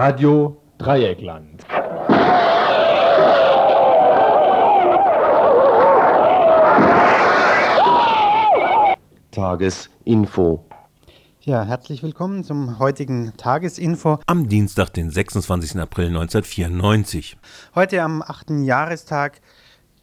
Radio Dreieckland. Tagesinfo. Ja, herzlich willkommen zum heutigen Tagesinfo. Am Dienstag, den 26. April 1994. Heute am 8. Jahrestag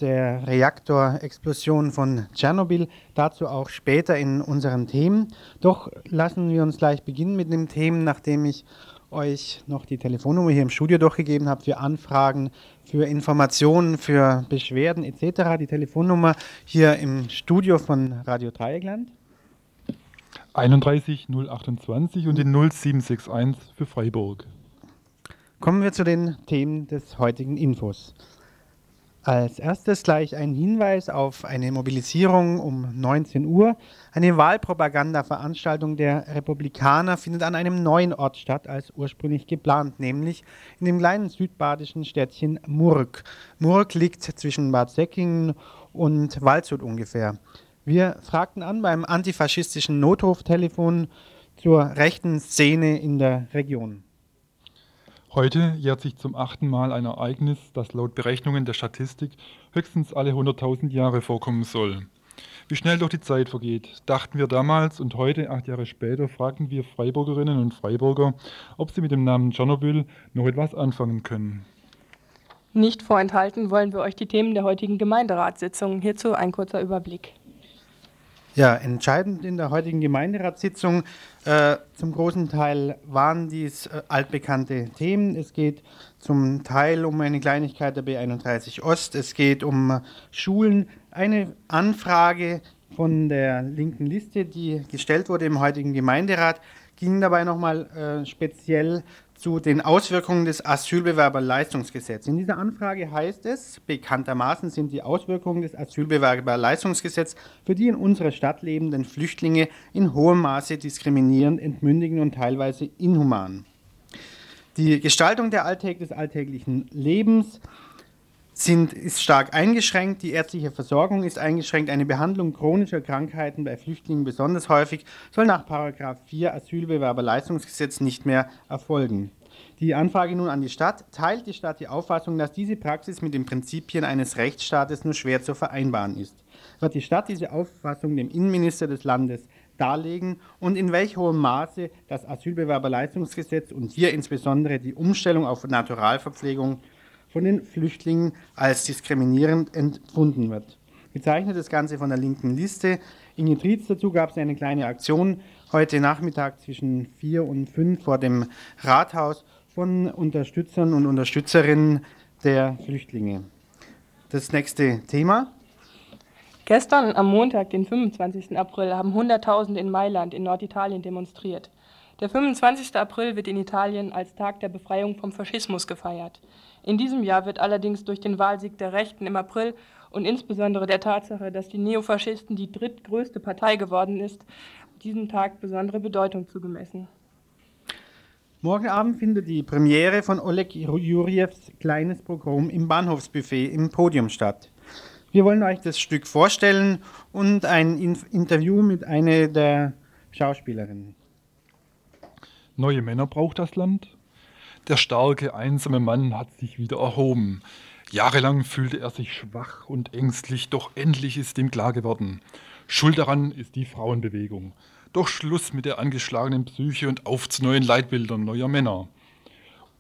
der Reaktorexplosion von Tschernobyl. Dazu auch später in unseren Themen. Doch lassen wir uns gleich beginnen mit den Themen, nachdem ich euch noch die Telefonnummer hier im Studio durchgegeben habe für Anfragen, für Informationen, für Beschwerden etc. Die Telefonnummer hier im Studio von Radio Dreieckland. 31 028 und die 0761 für Freiburg. Kommen wir zu den Themen des heutigen Infos. Als erstes gleich ein Hinweis auf eine Mobilisierung um 19 Uhr. Eine Wahlpropaganda-Veranstaltung der Republikaner findet an einem neuen Ort statt als ursprünglich geplant, nämlich in dem kleinen südbadischen Städtchen Murg. Murg liegt zwischen Bad Säckingen und Waldshut ungefähr. Wir fragten an beim antifaschistischen Notruftelefon zur rechten Szene in der Region. Heute jährt sich zum achten Mal ein Ereignis, das laut Berechnungen der Statistik höchstens alle 100.000 Jahre vorkommen soll. Wie schnell doch die Zeit vergeht, dachten wir damals und heute, acht Jahre später, fragten wir Freiburgerinnen und Freiburger, ob sie mit dem Namen Tschernobyl noch etwas anfangen können. Nicht vorenthalten wollen wir euch die Themen der heutigen Gemeinderatssitzung. Hierzu ein kurzer Überblick. Ja, entscheidend in der heutigen Gemeinderatssitzung äh, zum großen Teil waren dies äh, altbekannte Themen. Es geht zum Teil um eine Kleinigkeit der B31 Ost, es geht um äh, Schulen, eine Anfrage von der linken Liste, die gestellt wurde im heutigen Gemeinderat, ging dabei nochmal äh, speziell zu den Auswirkungen des Asylbewerberleistungsgesetzes. In dieser Anfrage heißt es, bekanntermaßen sind die Auswirkungen des Asylbewerberleistungsgesetzes für die in unserer Stadt lebenden Flüchtlinge in hohem Maße diskriminierend, entmündigend und teilweise inhuman. Die Gestaltung der Alltag des alltäglichen Lebens sind, ist stark eingeschränkt, die ärztliche Versorgung ist eingeschränkt, eine Behandlung chronischer Krankheiten bei Flüchtlingen besonders häufig soll nach 4 Asylbewerberleistungsgesetz nicht mehr erfolgen. Die Anfrage nun an die Stadt. Teilt die Stadt die Auffassung, dass diese Praxis mit den Prinzipien eines Rechtsstaates nur schwer zu vereinbaren ist? Wird die Stadt diese Auffassung dem Innenminister des Landes darlegen und in welch hohem Maße das Asylbewerberleistungsgesetz und hier insbesondere die Umstellung auf Naturalverpflegung von den Flüchtlingen als diskriminierend empfunden wird. Gezeichnet das Ganze von der linken Liste. Inge Trietz dazu gab es eine kleine Aktion heute Nachmittag zwischen 4 und 5 vor dem Rathaus von Unterstützern und Unterstützerinnen der Flüchtlinge. Das nächste Thema. Gestern am Montag, den 25. April, haben Hunderttausende in Mailand in Norditalien demonstriert. Der 25. April wird in Italien als Tag der Befreiung vom Faschismus gefeiert. In diesem Jahr wird allerdings durch den Wahlsieg der Rechten im April und insbesondere der Tatsache, dass die Neofaschisten die drittgrößte Partei geworden ist, diesem Tag besondere Bedeutung zugemessen. Morgen Abend findet die Premiere von Oleg Jurjevs kleines Programm im Bahnhofsbuffet im Podium statt. Wir wollen euch das Stück vorstellen und ein Interview mit einer der Schauspielerinnen. Neue Männer braucht das Land? Der starke, einsame Mann hat sich wieder erhoben. Jahrelang fühlte er sich schwach und ängstlich, doch endlich ist ihm klar geworden. Schuld daran ist die Frauenbewegung. Doch Schluss mit der angeschlagenen Psyche und auf zu neuen Leitbildern neuer Männer.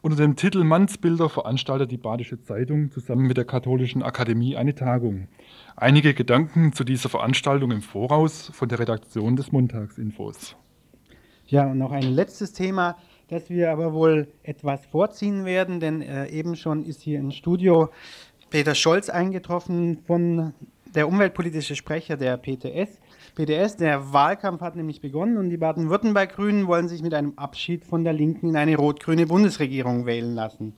Unter dem Titel Mannsbilder veranstaltet die Badische Zeitung zusammen mit der Katholischen Akademie eine Tagung. Einige Gedanken zu dieser Veranstaltung im Voraus von der Redaktion des Montagsinfos. Ja, und noch ein letztes Thema dass wir aber wohl etwas vorziehen werden, denn äh, eben schon ist hier im Studio Peter Scholz eingetroffen von der umweltpolitische Sprecher der PTS. PTS, der Wahlkampf hat nämlich begonnen und die Baden-Württemberg-Grünen wollen sich mit einem Abschied von der Linken in eine rot-grüne Bundesregierung wählen lassen.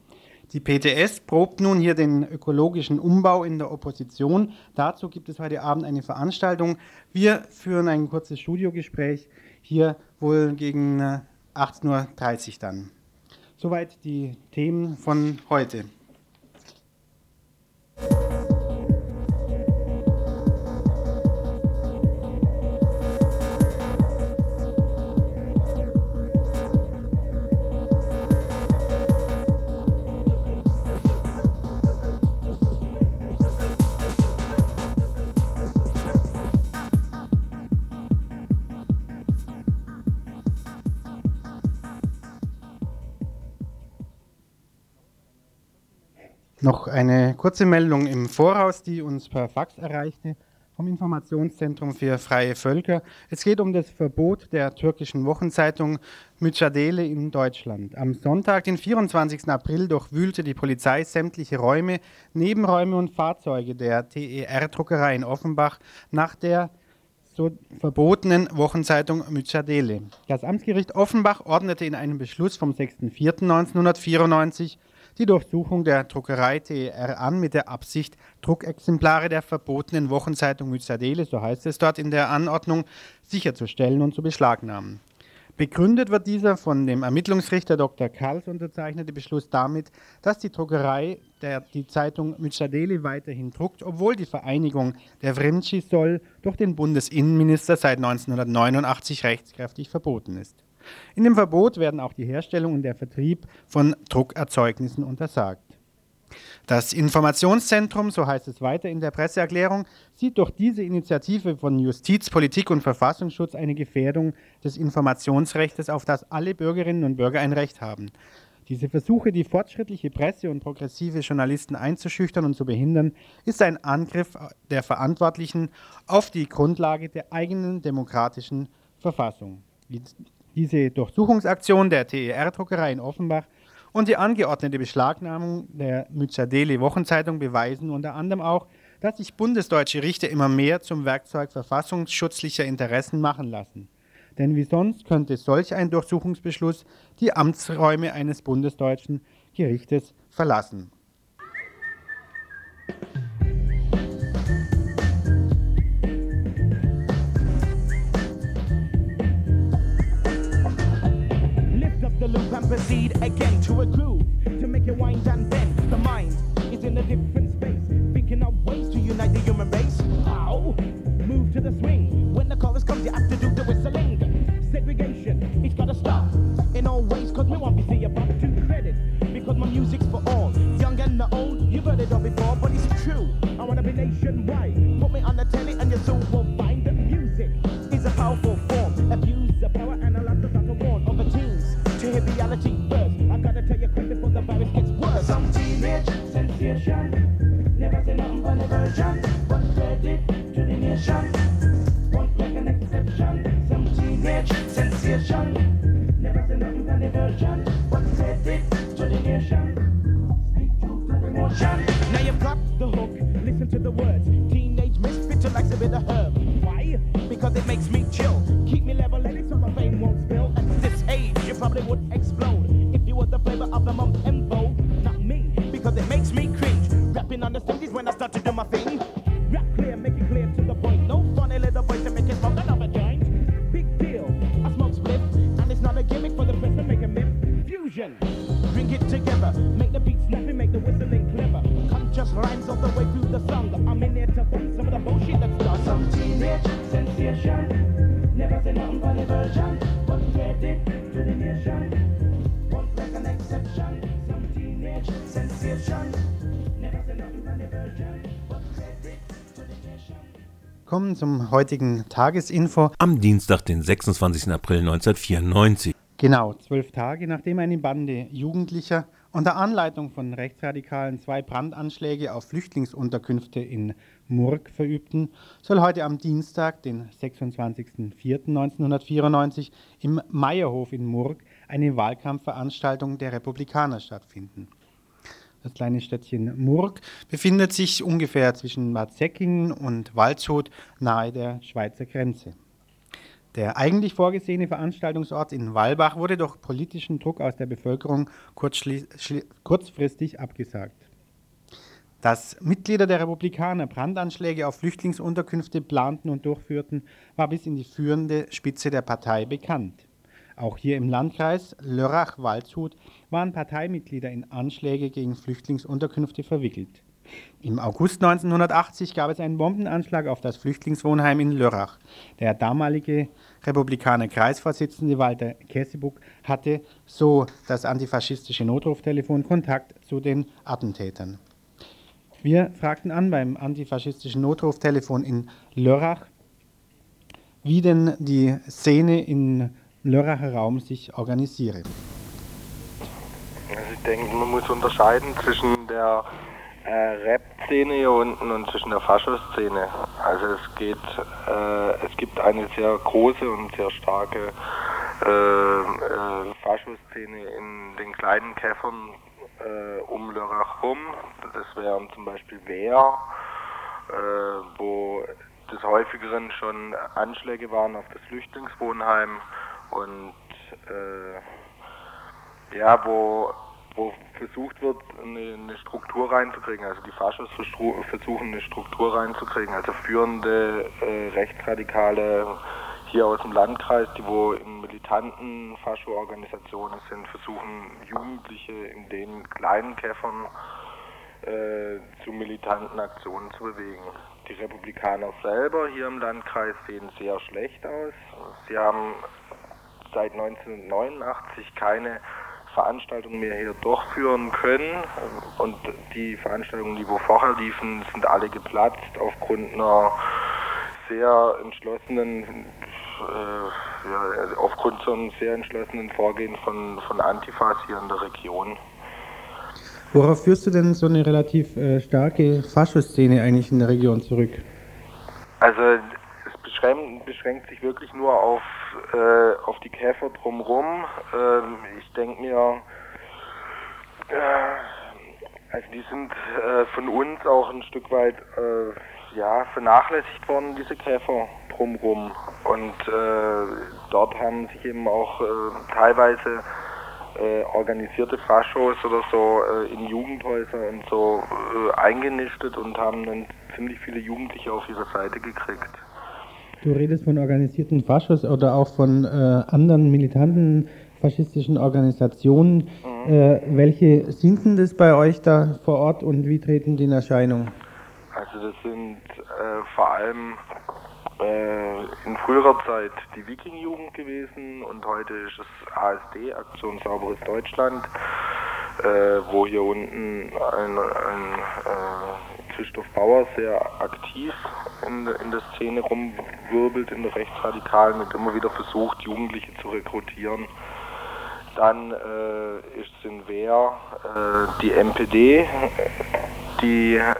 Die PTS probt nun hier den ökologischen Umbau in der Opposition. Dazu gibt es heute Abend eine Veranstaltung. Wir führen ein kurzes Studiogespräch hier wohl gegen äh, 18.30 Uhr dann. Soweit die Themen von heute. Noch eine kurze Meldung im Voraus, die uns per Fax erreichte vom Informationszentrum für freie Völker. Es geht um das Verbot der türkischen Wochenzeitung Mücadele in Deutschland. Am Sonntag, den 24. April, durchwühlte die Polizei sämtliche Räume, Nebenräume und Fahrzeuge der TER-Druckerei in Offenbach nach der so verbotenen Wochenzeitung Mücadele. Das Amtsgericht Offenbach ordnete in einem Beschluss vom 6.4.1994 die Durchsuchung der Druckerei TER an mit der Absicht, Druckexemplare der verbotenen Wochenzeitung Myzadele, so heißt es dort in der Anordnung, sicherzustellen und zu beschlagnahmen. Begründet wird dieser von dem Ermittlungsrichter Dr. Karls unterzeichnete Beschluss damit, dass die Druckerei der, die Zeitung Myzadele weiterhin druckt, obwohl die Vereinigung der Vrimci soll durch den Bundesinnenminister seit 1989 rechtskräftig verboten ist. In dem Verbot werden auch die Herstellung und der Vertrieb von Druckerzeugnissen untersagt. Das Informationszentrum, so heißt es weiter in der Presseerklärung, sieht durch diese Initiative von Justiz, Politik und Verfassungsschutz eine Gefährdung des Informationsrechts, auf das alle Bürgerinnen und Bürger ein Recht haben. Diese Versuche, die fortschrittliche Presse und progressive Journalisten einzuschüchtern und zu behindern, ist ein Angriff der Verantwortlichen auf die Grundlage der eigenen demokratischen Verfassung. Diese Durchsuchungsaktion der TER-Druckerei in Offenbach und die angeordnete Beschlagnahmung der Müzadeli Wochenzeitung beweisen unter anderem auch, dass sich bundesdeutsche Richter immer mehr zum Werkzeug verfassungsschutzlicher Interessen machen lassen. Denn wie sonst könnte solch ein Durchsuchungsbeschluss die Amtsräume eines bundesdeutschen Gerichtes verlassen. Loop and proceed again to a groove to make it wind and bend. The mind is in a different space, thinking of ways to unite the human race. How? Move to the swing. When the chorus comes, you have to zum heutigen Tagesinfo. Am Dienstag, den 26. April 1994. Genau, zwölf Tage nachdem eine Bande Jugendlicher unter Anleitung von Rechtsradikalen zwei Brandanschläge auf Flüchtlingsunterkünfte in Murg verübten, soll heute am Dienstag, den 26.04.1994, im Meierhof in Murg eine Wahlkampfveranstaltung der Republikaner stattfinden. Das kleine Städtchen Murg befindet sich ungefähr zwischen Bad Säckingen und Waldshut nahe der Schweizer Grenze. Der eigentlich vorgesehene Veranstaltungsort in Walbach wurde durch politischen Druck aus der Bevölkerung kurzfristig abgesagt. Dass Mitglieder der Republikaner Brandanschläge auf Flüchtlingsunterkünfte planten und durchführten, war bis in die führende Spitze der Partei bekannt. Auch hier im Landkreis Lörrach-Waldshut waren Parteimitglieder in Anschläge gegen Flüchtlingsunterkünfte verwickelt. Im August 1980 gab es einen Bombenanschlag auf das Flüchtlingswohnheim in Lörrach. Der damalige Republikaner Kreisvorsitzende Walter Kessebuck hatte, so das antifaschistische Notruftelefon, Kontakt zu den Attentätern. Wir fragten an beim antifaschistischen Notruftelefon in Lörrach, wie denn die Szene im Lörracher Raum sich organisiere. Also ich denke, man muss unterscheiden zwischen der äh, Rap-Szene hier unten und zwischen der Faschoszene. Also es geht, äh, es gibt eine sehr große und sehr starke äh, äh, Faschoszene in den kleinen Käffern äh, um Lörrach rum. Das wären zum Beispiel Wehr, äh, wo des häufigeren schon Anschläge waren auf das Flüchtlingswohnheim und äh, ja, wo, wo versucht wird, eine, eine, Struktur reinzukriegen. Also die Faschos versuchen eine Struktur reinzukriegen. Also führende äh, Rechtsradikale hier aus dem Landkreis, die wo in militanten Fascho-Organisationen sind, versuchen Jugendliche in den kleinen Käffern äh, zu militanten Aktionen zu bewegen. Die Republikaner selber hier im Landkreis sehen sehr schlecht aus. Sie haben seit 1989 keine Veranstaltungen mehr hier durchführen können und die Veranstaltungen, die wo vorher liefen, sind alle geplatzt aufgrund einer sehr entschlossenen, äh, ja, aufgrund so einem sehr entschlossenen Vorgehen von, von Antifas hier in der Region. Worauf führst du denn so eine relativ äh, starke Faschoszene eigentlich in der Region zurück? Also es beschränkt, beschränkt sich wirklich nur auf, äh, auf die Käfer drumherum. Ähm, ich denke mir, äh, also die sind äh, von uns auch ein Stück weit äh, ja, vernachlässigt worden, diese Käfer drumherum. Und äh, dort haben sich eben auch teilweise äh, organisierte Faschos oder so in Jugendhäuser und so eingenistet und haben dann ziemlich viele Jugendliche auf ihre Seite gekriegt. Du redest von organisierten Faschos oder auch von äh, anderen militanten faschistischen Organisationen. Mhm. Äh, welche sind denn das bei euch da vor Ort und wie treten die in Erscheinung? Also das sind äh, vor allem äh, in früherer Zeit die Viking-Jugend gewesen und heute ist es ASD, Aktion Sauberes Deutschland, äh, wo hier unten ein, ein äh, Christoph Bauer sehr aktiv in, in der Szene rumwirbelt, in der Rechtsradikalen und immer wieder versucht, Jugendliche zu rekrutieren. Dann äh, ist es in Wehr äh, die MPD, die äh,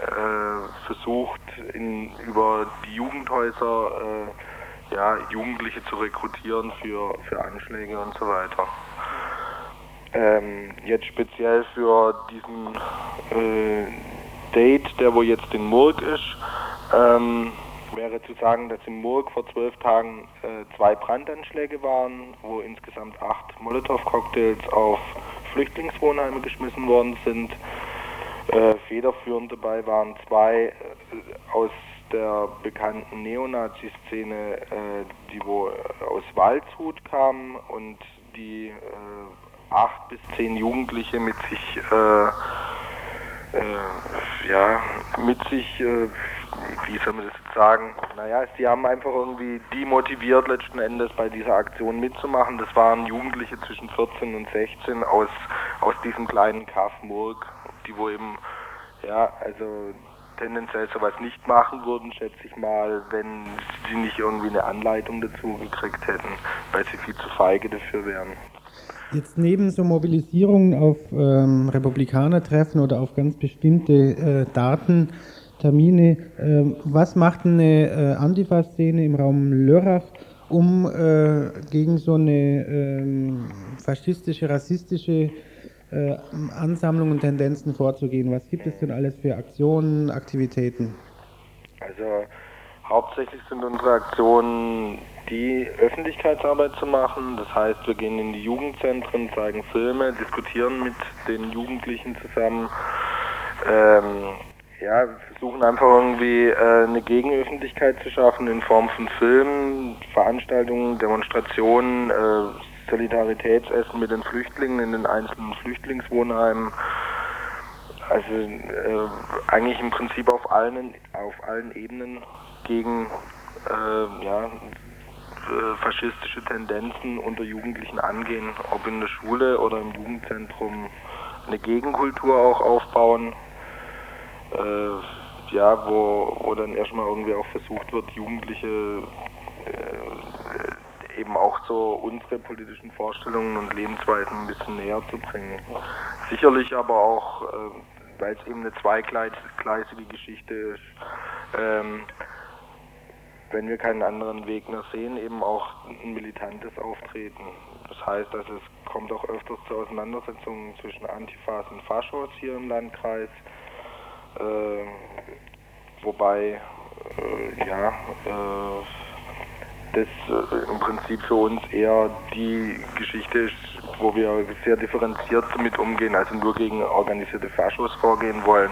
versucht, in, über die Jugendhäuser äh, ja, Jugendliche zu rekrutieren für, für Anschläge und so weiter. Ähm, jetzt speziell für diesen äh, Date, der wo jetzt in Murg ist, ähm, wäre zu sagen, dass in Murg vor zwölf Tagen äh, zwei Brandanschläge waren, wo insgesamt acht Molotow-Cocktails auf Flüchtlingswohnheime geschmissen worden sind. Äh, federführend dabei waren zwei äh, aus der bekannten Neonazi-Szene, äh, die wo äh, aus Waldshut kamen und die äh, acht bis zehn Jugendliche mit sich ja, mit sich wie soll man das jetzt sagen? Naja, sie haben einfach irgendwie demotiviert letzten Endes bei dieser Aktion mitzumachen. Das waren Jugendliche zwischen 14 und 16 aus, aus diesem kleinen Kaff Murg, die wo eben, ja, also tendenziell sowas nicht machen würden, schätze ich mal, wenn sie nicht irgendwie eine Anleitung dazu gekriegt hätten, weil sie viel zu feige dafür wären. Jetzt neben so Mobilisierungen auf ähm, Republikanertreffen oder auf ganz bestimmte äh, Daten Termine. Ähm, was macht eine äh, Antifa-Szene im Raum Lörrach, um äh, gegen so eine ähm, faschistische, rassistische äh, Ansammlungen und Tendenzen vorzugehen? Was gibt es denn alles für Aktionen, Aktivitäten? Also hauptsächlich sind unsere Aktionen die Öffentlichkeitsarbeit zu machen. Das heißt, wir gehen in die Jugendzentren, zeigen Filme, diskutieren mit den Jugendlichen zusammen. Ähm, ja, versuchen einfach irgendwie äh, eine Gegenöffentlichkeit zu schaffen in Form von Filmen, Veranstaltungen, Demonstrationen, äh, Solidaritätsessen mit den Flüchtlingen in den einzelnen Flüchtlingswohnheimen. Also äh, eigentlich im Prinzip auf allen, auf allen Ebenen gegen äh, ja, äh, faschistische Tendenzen unter Jugendlichen angehen, ob in der Schule oder im Jugendzentrum eine Gegenkultur auch aufbauen äh, ja, wo, wo dann erstmal irgendwie auch versucht wird, Jugendliche äh, eben auch so unsere politischen Vorstellungen und Lebensweisen ein bisschen näher zu bringen. Sicherlich aber auch äh, weil es eben eine zweigleisige Geschichte ist. Ähm, wenn wir keinen anderen Weg mehr sehen, eben auch ein militantes Auftreten. Das heißt, dass es kommt auch öfters zu Auseinandersetzungen zwischen Antifas und Faschos hier im Landkreis. Äh, wobei, äh, ja, äh, das äh, im Prinzip für uns eher die Geschichte ist, wo wir sehr differenziert damit umgehen, also nur gegen organisierte Faschos vorgehen wollen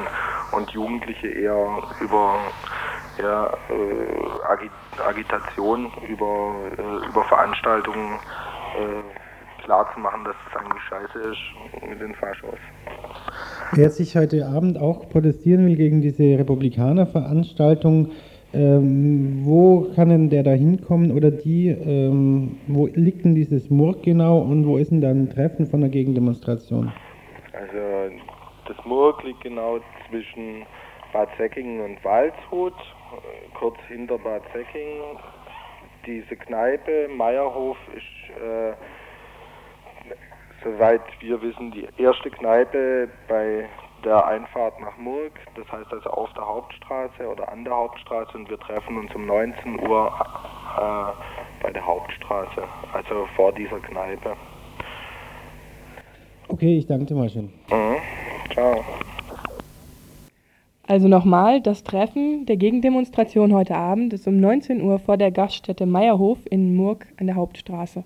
und Jugendliche eher über ja, äh, Agi Agitation, über, äh, über Veranstaltungen äh, klar zu machen, dass es eigentlich scheiße ist mit den Faschos. Wer sich heute Abend auch protestieren will gegen diese Republikaner-Veranstaltung, ähm, wo kann denn der da hinkommen oder die? Ähm, wo liegt denn dieses Murg genau und wo ist denn da ein Treffen von der Gegendemonstration? Also das Murg liegt genau zwischen Bad Säckingen und Waldshut, kurz hinter Bad Säckingen. Diese Kneipe, Meierhof, ist, äh, soweit wir wissen, die erste Kneipe bei der Einfahrt nach Murg. Das heißt also auf der Hauptstraße oder an der Hauptstraße und wir treffen uns um 19 Uhr äh, bei der Hauptstraße, also vor dieser Kneipe. Okay, ich danke dir mal schön. Mhm. Ciao. Also nochmal, das Treffen der Gegendemonstration heute Abend ist um 19 Uhr vor der Gaststätte Meierhof in Murg an der Hauptstraße.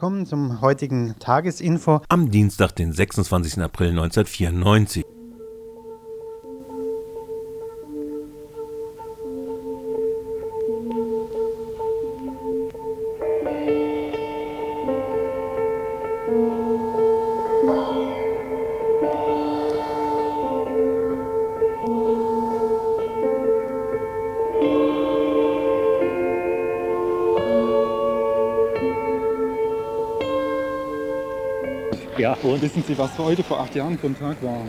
Kommen zum heutigen Tagesinfo. Am Dienstag, den 26. April 1994. Wissen Sie, was heute vor acht Jahren für ein Tag war?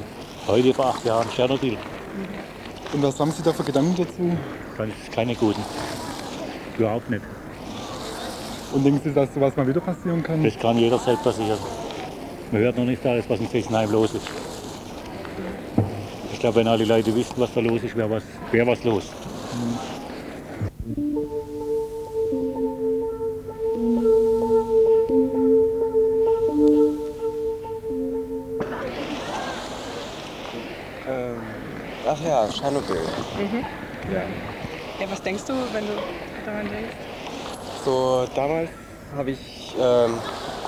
heute vor acht Jahren Tschernobyl. Und was haben Sie da für Gedanken dazu? Keine guten. Überhaupt nicht. Und denken Sie, dass sowas mal wieder passieren kann? Das kann jederzeit passieren. Man hört noch nicht alles, was in Fessenheim los ist. Ich glaube, wenn alle Leute wüssten, was da los ist, wäre was, wär was los. Ähm, Tschernobyl. Ja. Ja, was denkst du, wenn du daran denkst? So, damals habe ich, ähm,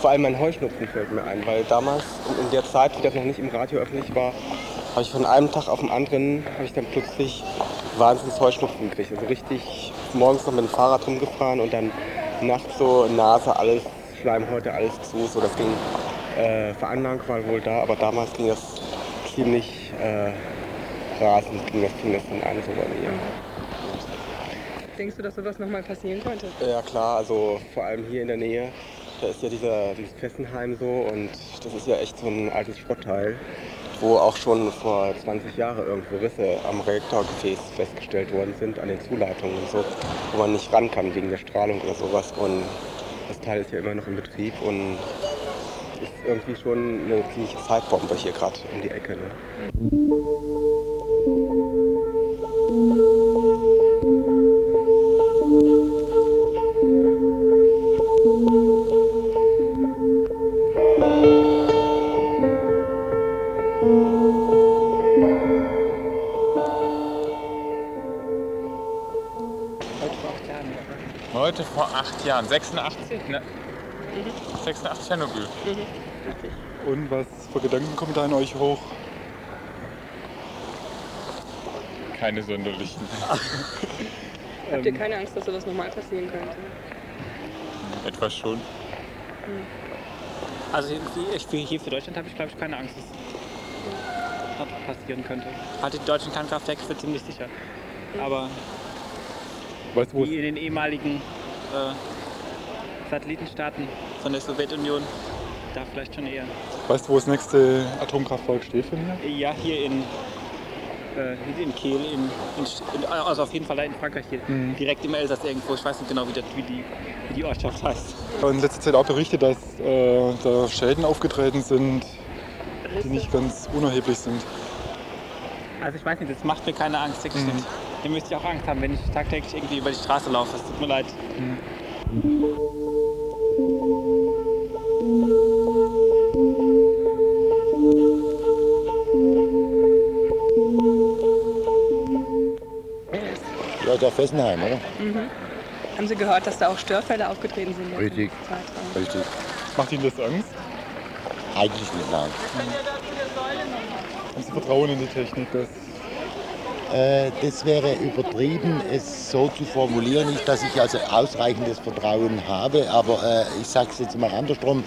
vor allem mein Heuschnupfen fällt mir ein, weil damals, in der Zeit, wie das noch nicht im Radio öffentlich war, habe ich von einem Tag auf den anderen, habe ich dann plötzlich wahnsinns Heuschnupfen gekriegt. Also richtig morgens noch mit dem Fahrrad rumgefahren und dann nachts so Nase, alles, Schleimhäute, alles zu, so das ging, äh, Veranlagung war wohl da, aber damals ging das ziemlich äh, rasend ging das, fing das dann an, so bei mir. Denkst du, dass sowas nochmal passieren könnte? Ja klar, also vor allem hier in der Nähe, da ist ja dieser, dieses Fessenheim so und das ist ja echt so ein altes Schrottteil, wo auch schon vor 20 Jahren irgendwo Risse am Reaktorgefäß festgestellt worden sind, an den Zuleitungen und so, wo man nicht ran kann wegen der Strahlung oder sowas. Und das Teil ist ja immer noch in Betrieb und ist irgendwie schon eine ziemliche Zeitbombe hier gerade um die Ecke. Ne? 86? Ne? 86 Tschernobyl. Und was für Gedanken kommen da in euch hoch? Keine sonderlichen. Habt ihr keine Angst, dass sowas nochmal passieren könnte? Etwas schon. Also hier- ich, für, hier für Deutschland habe ich glaube ich keine Angst, dass das passieren könnte. Halt die deutschen Kernkraftwerke für ziemlich sicher. Aber Weißt du, wo in den ehemaligen äh, Satellitenstaaten von der Sowjetunion, da vielleicht schon eher. weißt, du, wo das nächste Atomkraftwerk steht von hier? Ja, hier in, äh, hier in Kehl, in, in, also auf jeden Fall da in Frankreich hier, Mhm. direkt im Elsass irgendwo. Ich weiß nicht genau, wie, das, wie, die, wie die Ortschaft heißt. In letzter Zeit auch berichtet, dass äh, da Schäden aufgetreten sind, die nicht ganz unerheblich sind. Also ich weiß nicht, das macht mir keine Angst, wirklich Mhm. Dem müsste ich auch Angst haben, wenn ich tagtäglich irgendwie über die Straße laufe. Es tut mir leid. Ja, Fessenheim, oder? Mhm. Haben Sie gehört, dass da auch Störfälle aufgetreten sind? Richtig. Richtig. Macht Ihnen das Angst? Eigentlich nicht, nein. Haben Sie Vertrauen in die Technik? Dass Äh, das wäre übertrieben, es so zu formulieren. Nicht, dass ich also ausreichendes Vertrauen habe, aber äh, ich sage es jetzt mal andersrum.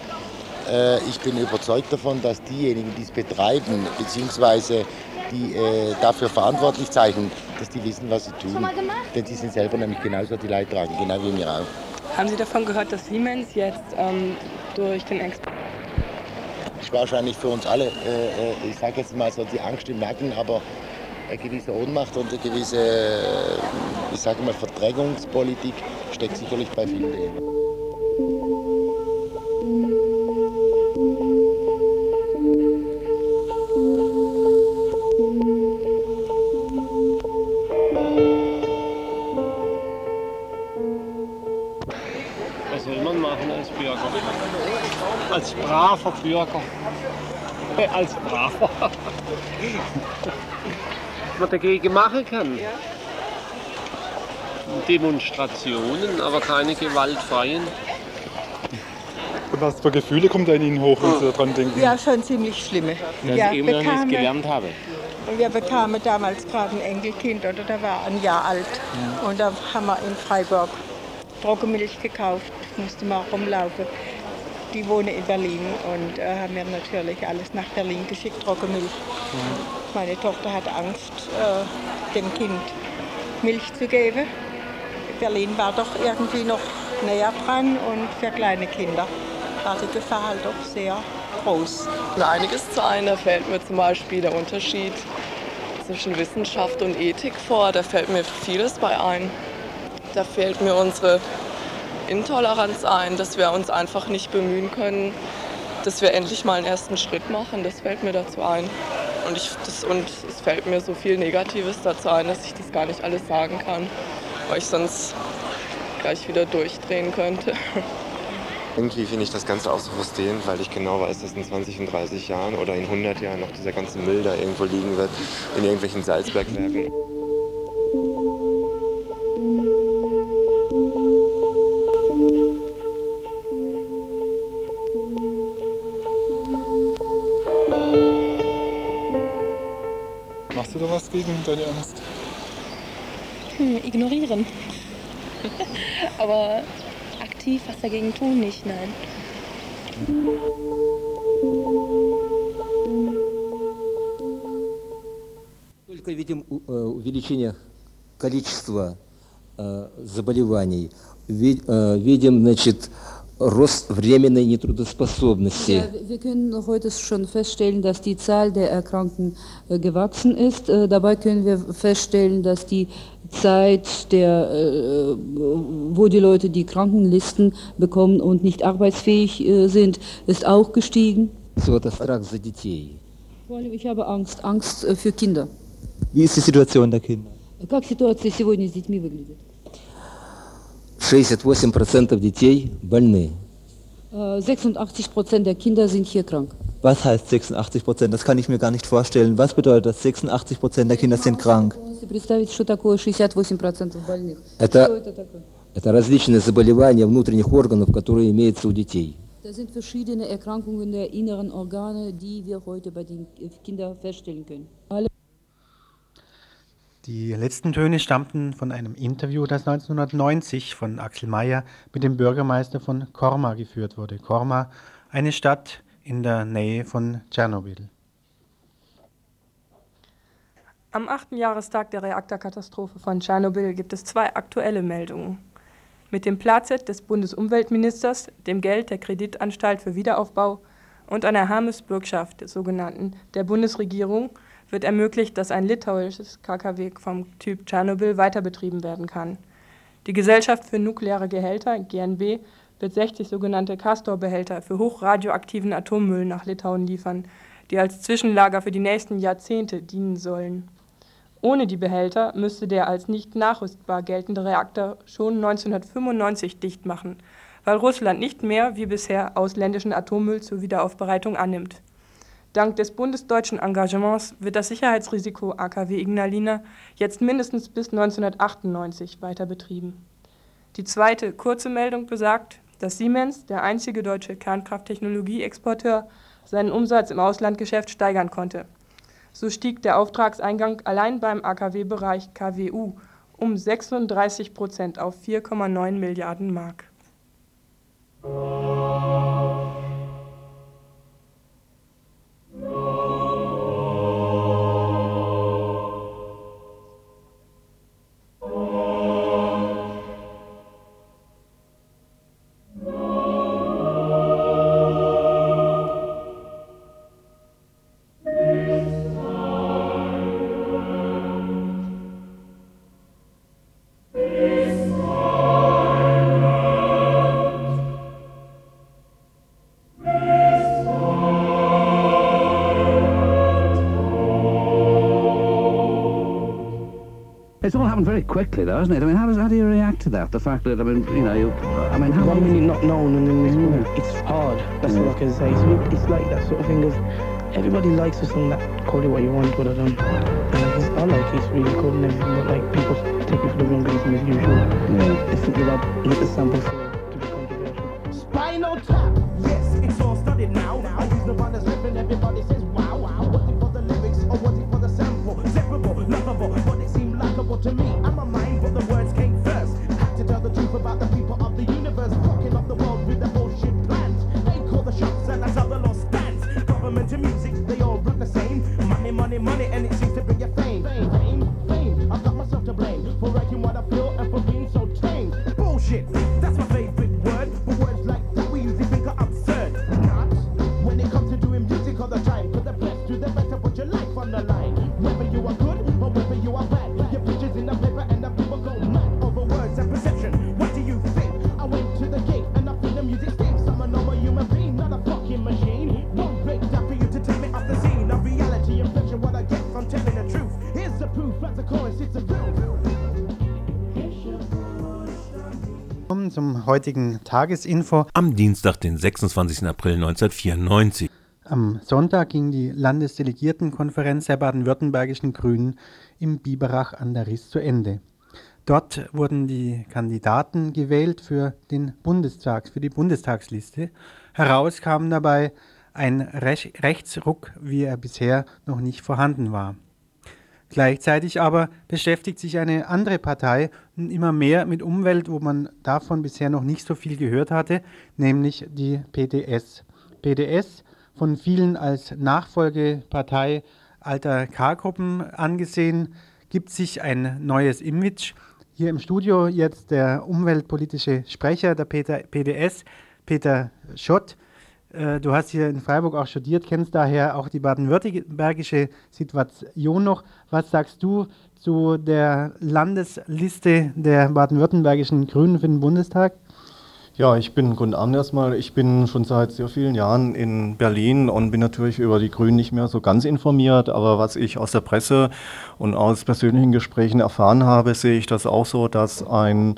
Äh, ich bin überzeugt davon, dass diejenigen, die es betreiben, beziehungsweise die äh, dafür verantwortlich zeichnen, dass die wissen, was sie tun. Denn die sind selber nämlich genauso die Leidtragenden, genau wie mir auch. Haben Sie davon gehört, dass Siemens jetzt ähm, durch den Export ist wahrscheinlich für uns alle, äh, äh, ich sage jetzt mal so die Angst im Nacken, aber eine gewisse Ohnmacht und eine gewisse, äh, ich sage mal, Verdrängungspolitik steckt sicherlich bei vielen braver Bürger. Als braver. Was man dagegen machen kann. Demonstrationen, aber keine gewaltfreien. Und was für Gefühle kommen da in Ihnen hoch, wenn Sie daran denken? Ja, schon ziemlich schlimme. Dass ja, ich immer noch nichts gelernt habe. Wir bekamen damals gerade ein Enkelkind, oder der war ein Jahr alt. Und da haben wir in Freiburg Trockenmilch gekauft, musste mal rumlaufen. Die wohnen in Berlin und äh, haben mir natürlich alles nach Berlin geschickt, Trockenmilch. Meine Tochter hat Angst, äh, dem Kind Milch zu geben. Berlin war doch irgendwie noch näher dran und für kleine Kinder war die Gefahr halt doch sehr groß. einiges zu ein. Da fällt mir zum Beispiel der Unterschied zwischen Wissenschaft und Ethik vor. Da fällt mir vieles bei ein. Da fällt mir unsere Intoleranz ein, dass wir uns einfach nicht bemühen können, dass wir endlich mal einen ersten Schritt machen. Das fällt mir dazu ein. Und, ich, das, und es fällt mir so viel Negatives dazu ein, dass ich das gar nicht alles sagen kann, weil ich sonst gleich wieder durchdrehen könnte. Irgendwie finde ich das Ganze auch so frustrierend, weil ich genau weiß, dass in 20 und 30 Jahren oder in 100 Jahren noch dieser ganze Müll da irgendwo liegen wird, in irgendwelchen Salzbergwerken. Gegen deine Angst? Hm, ignorieren. Aber aktiv was dagegen tun nicht, nein. только видим э, увеличение количества э, заболеваний, ви- э, видим, значит, рост временной нетрудоспособности. Ja, wir können heute schon feststellen, dass die Zahl der Erkrankten äh, gewachsen ist. Äh, Dabei können wir feststellen, dass die Zeit, der, äh, wo die Leute die Krankenlisten bekommen und nicht arbeitsfähig äh, sind, ist auch gestiegen. So, это страх за детей. Vor allem, ich habe Angst, Angst äh, für Kinder. Wie ist die Situation der Kinder? Как ситуация сегодня с детьми выглядит? 68% детей больны. Äh, 86 Prozent der Kinder sind hier krank. Was heißt 86 Prozent? Das kann ich mir gar nicht vorstellen. Was bedeutet das? 86 Prozent der Kinder sind krank. Можете представить, что такое 68 процентов больных? Это- Что это такое? Это различные заболевания внутренних органов, которые имеются у детей. Das sind verschiedene Erkrankungen der inneren Organe, die wir heute bei den Kindern feststellen können. Alle die letzten Töne stammten von einem Interview, das 1990 von Axel Mayer mit dem Bürgermeister von Korma geführt wurde. Korma, eine Stadt in der Nähe von Tschernobyl. Am 8. Jahrestag der Reaktorkatastrophe von Tschernobyl gibt es zwei aktuelle Meldungen. Mit dem Platzett des Bundesumweltministers, dem Geld der Kreditanstalt für Wiederaufbau und einer Hermes-Bürgschaft, des sogenannten der Bundesregierung, wird ermöglicht, dass ein litauisches KKW vom Typ Tschernobyl weiterbetrieben werden kann. Die Gesellschaft für nukleare Gehälter, GNB, wird 60 sogenannte Castor-Behälter für hochradioaktiven Atommüll nach Litauen liefern, die als Zwischenlager für die nächsten Jahrzehnte dienen sollen. Ohne die Behälter müsste der als nicht nachrüstbar geltende Reaktor schon 1995 dicht machen, weil Russland nicht mehr wie bisher ausländischen Atommüll zur Wiederaufbereitung annimmt. Dank des bundesdeutschen Engagements wird das Sicherheitsrisiko AKW Ignalina jetzt mindestens bis 1998 weiter betrieben. Die zweite kurze Meldung besagt, dass Siemens, der einzige deutsche Kernkrafttechnologie-Exporteur, seinen Umsatz im Auslandgeschäft steigern konnte. So stieg der Auftragseingang allein beim AKW-Bereich KWU um 36 Prozent auf 4,9 Milliarden Mark. Happened very quickly, though, hasn't it? I mean, how, does, how do you react to that? The fact that, I mean, you know, you, I mean, how One minute not known and then it's, it's hard. That's all I can say. It's, it's like that sort of thing of everybody likes a song that call it what you want, but um, and like, it's, I like it's really cool and everything, but like people take it for the wrong reason as usual. Yeah. They think that I hit the sample heutigen Tagesinfo. Am Dienstag, den 26. April 1994. Am Sonntag ging die Landesdelegiertenkonferenz der baden-württembergischen Grünen im Biberach an der Riss zu Ende. Dort wurden die Kandidaten gewählt für den Bundestags, für die Bundestagsliste. Heraus kam dabei ein Rech Rechtsruck, wie er bisher noch nicht vorhanden war. Gleichzeitig aber beschäftigt sich eine andere Partei immer mehr mit Umwelt, wo man davon bisher noch nicht so viel gehört hatte, nämlich die PDS. PDS, von vielen als Nachfolgepartei alter K-Gruppen angesehen, gibt sich ein neues Image. Hier im Studio jetzt der umweltpolitische Sprecher der PDS, Peter Schott. Äh, Du hast hier in Freiburg auch studiert, kennst daher auch die baden-württembergische Situation noch. Was sagst du zu der Landesliste der baden-württembergischen Grünen für den Bundestag? Ja, ich bin, guten Abend erstmal. Ich bin schon seit sehr vielen Jahren in Berlin und bin natürlich über die Grünen nicht mehr so ganz informiert. Aber was ich aus der Presse und aus persönlichen Gesprächen erfahren habe, sehe ich das auch so, dass ein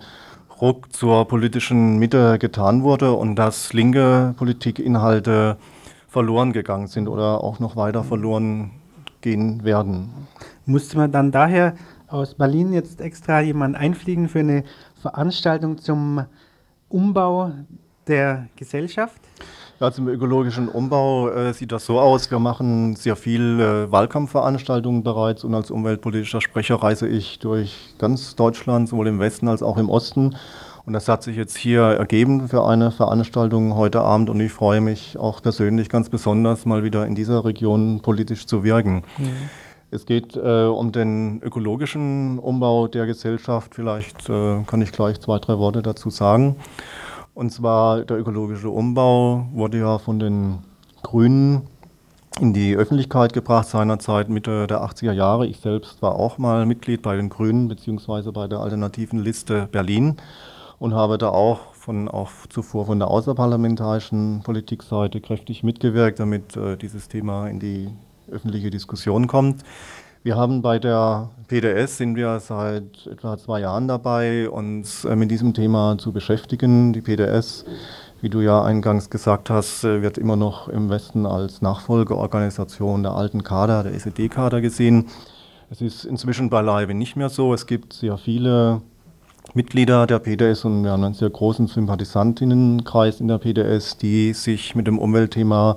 Ruck zur politischen Mitte getan wurde und dass linke Politikinhalte verloren gegangen sind oder auch noch weiter verloren gehen werden. Musste man dann daher aus Berlin jetzt extra jemand einfliegen für eine Veranstaltung zum Umbau der Gesellschaft? Ja, zum ökologischen Umbau äh, sieht das so aus. Wir machen sehr viel äh, Wahlkampfveranstaltungen bereits und als umweltpolitischer Sprecher reise ich durch ganz Deutschland, sowohl im Westen als auch im Osten. Und das hat sich jetzt hier ergeben für eine Veranstaltung heute Abend und ich freue mich auch persönlich ganz besonders, mal wieder in dieser Region politisch zu wirken. Es geht äh, um den ökologischen Umbau der Gesellschaft. Vielleicht äh, kann ich gleich zwei, drei Worte dazu sagen. Und zwar der ökologische Umbau wurde ja von den Grünen in die Öffentlichkeit gebracht seinerzeit Mitte der 80er Jahre. Ich selbst war auch mal Mitglied bei den Grünen beziehungsweise bei der alternativen Liste Berlin und habe da auch von auch zuvor von der außerparlamentarischen Politikseite kräftig mitgewirkt, damit äh, dieses Thema in die öffentliche Diskussion kommt. Wir haben bei der PDS sind wir seit etwa zwei Jahren dabei, uns äh, mit diesem Thema zu beschäftigen. Die PDS, wie du ja eingangs gesagt hast, äh, wird immer noch im Westen als Nachfolgeorganisation der alten Kader, der SED-Kader gesehen. Es ist inzwischen beileibe nicht mehr so. Es gibt sehr viele Mitglieder der PDS und wir haben einen sehr großen Sympathisantinnenkreis in der PDS, die sich mit dem Umweltthema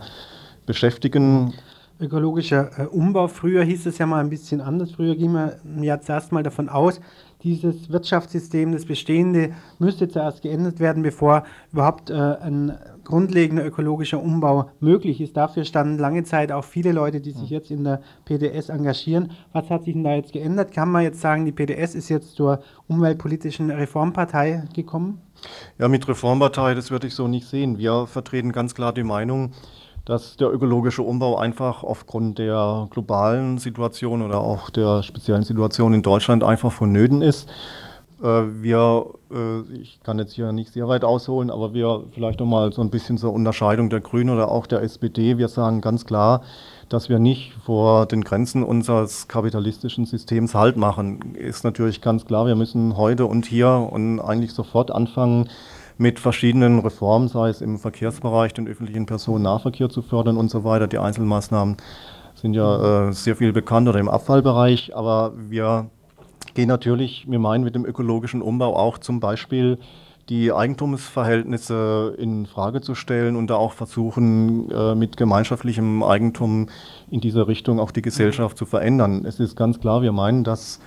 beschäftigen. Ökologischer äh, Umbau. Früher hieß es ja mal ein bisschen anders. Früher ging man ja zuerst mal davon aus, dieses Wirtschaftssystem, das bestehende, müsste zuerst geändert werden, bevor überhaupt äh, ein grundlegender ökologischer Umbau möglich ist. Dafür standen lange Zeit auch viele Leute, die sich jetzt in der PDS engagieren. Was hat sich denn da jetzt geändert? Kann man jetzt sagen, die PDS ist jetzt zur umweltpolitischen Reformpartei gekommen? Ja, mit Reformpartei, das würde ich so nicht sehen. Wir vertreten ganz klar die Meinung, dass der ökologische Umbau einfach aufgrund der globalen Situation oder auch der speziellen Situation in Deutschland einfach vonnöten ist. Äh, Wir, äh, ich kann jetzt hier nicht sehr weit ausholen, aber wir vielleicht nochmal so ein bisschen zur Unterscheidung der Grünen oder auch der SPD. Wir sagen ganz klar, dass wir nicht vor den Grenzen unseres kapitalistischen Systems Halt machen. Ist natürlich ganz klar, wir müssen heute und hier und eigentlich sofort anfangen, mit verschiedenen Reformen, sei es im Verkehrsbereich, den öffentlichen Personennahverkehr zu fördern und so weiter. Die Einzelmaßnahmen sind ja äh, sehr viel bekannt oder im Abfallbereich, aber wir gehen natürlich, wir meinen mit dem ökologischen Umbau auch zum Beispiel die Eigentumsverhältnisse in Frage zu stellen und da auch versuchen, äh, mit gemeinschaftlichem Eigentum in dieser Richtung auch die Gesellschaft zu verändern. Es ist ganz klar, wir meinen, dass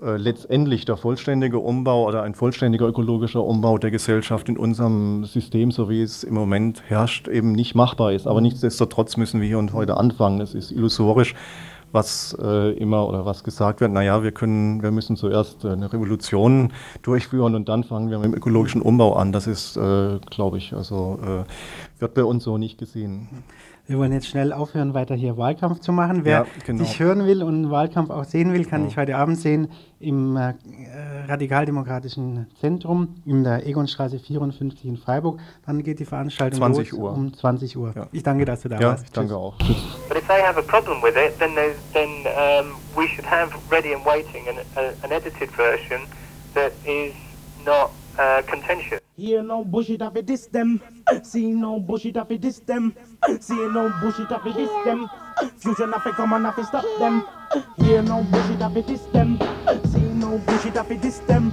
letztendlich der vollständige Umbau oder ein vollständiger ökologischer Umbau der Gesellschaft in unserem System, so wie es im Moment herrscht, eben nicht machbar ist. Aber nichtsdestotrotz müssen wir hier und heute anfangen. Es ist illusorisch, was äh, immer oder was gesagt wird, naja, wir können, wir müssen zuerst äh, eine Revolution durchführen und dann fangen wir mit dem ökologischen Umbau an. Das ist, äh, glaube ich, also äh, wird bei uns so nicht gesehen. Wir wollen jetzt schnell aufhören, weiter hier Wahlkampf zu machen. Wer Ja, genau. dich hören will und einen Wahlkampf auch sehen will, kann Ja. dich heute Abend sehen im äh, Radikaldemokratischen Zentrum in der Egonstraße 54 in Freiburg. Wann geht die Veranstaltung 20 los? Uhr. Um 20 Uhr. Ich danke, dass du da Ja, warst. ich danke Tschüss. auch. But if they have a problem with it, then there's, then um, we should have ready and waiting an, a, an edited version that is not uh, contentious. Hear no bullshit it, this them. See no bullshit it, this them. See no bullshit of it, this them. Fusion of it, come on, of it, stop them. Hear no bullshit of it, this them. See no bullshit of it, this them.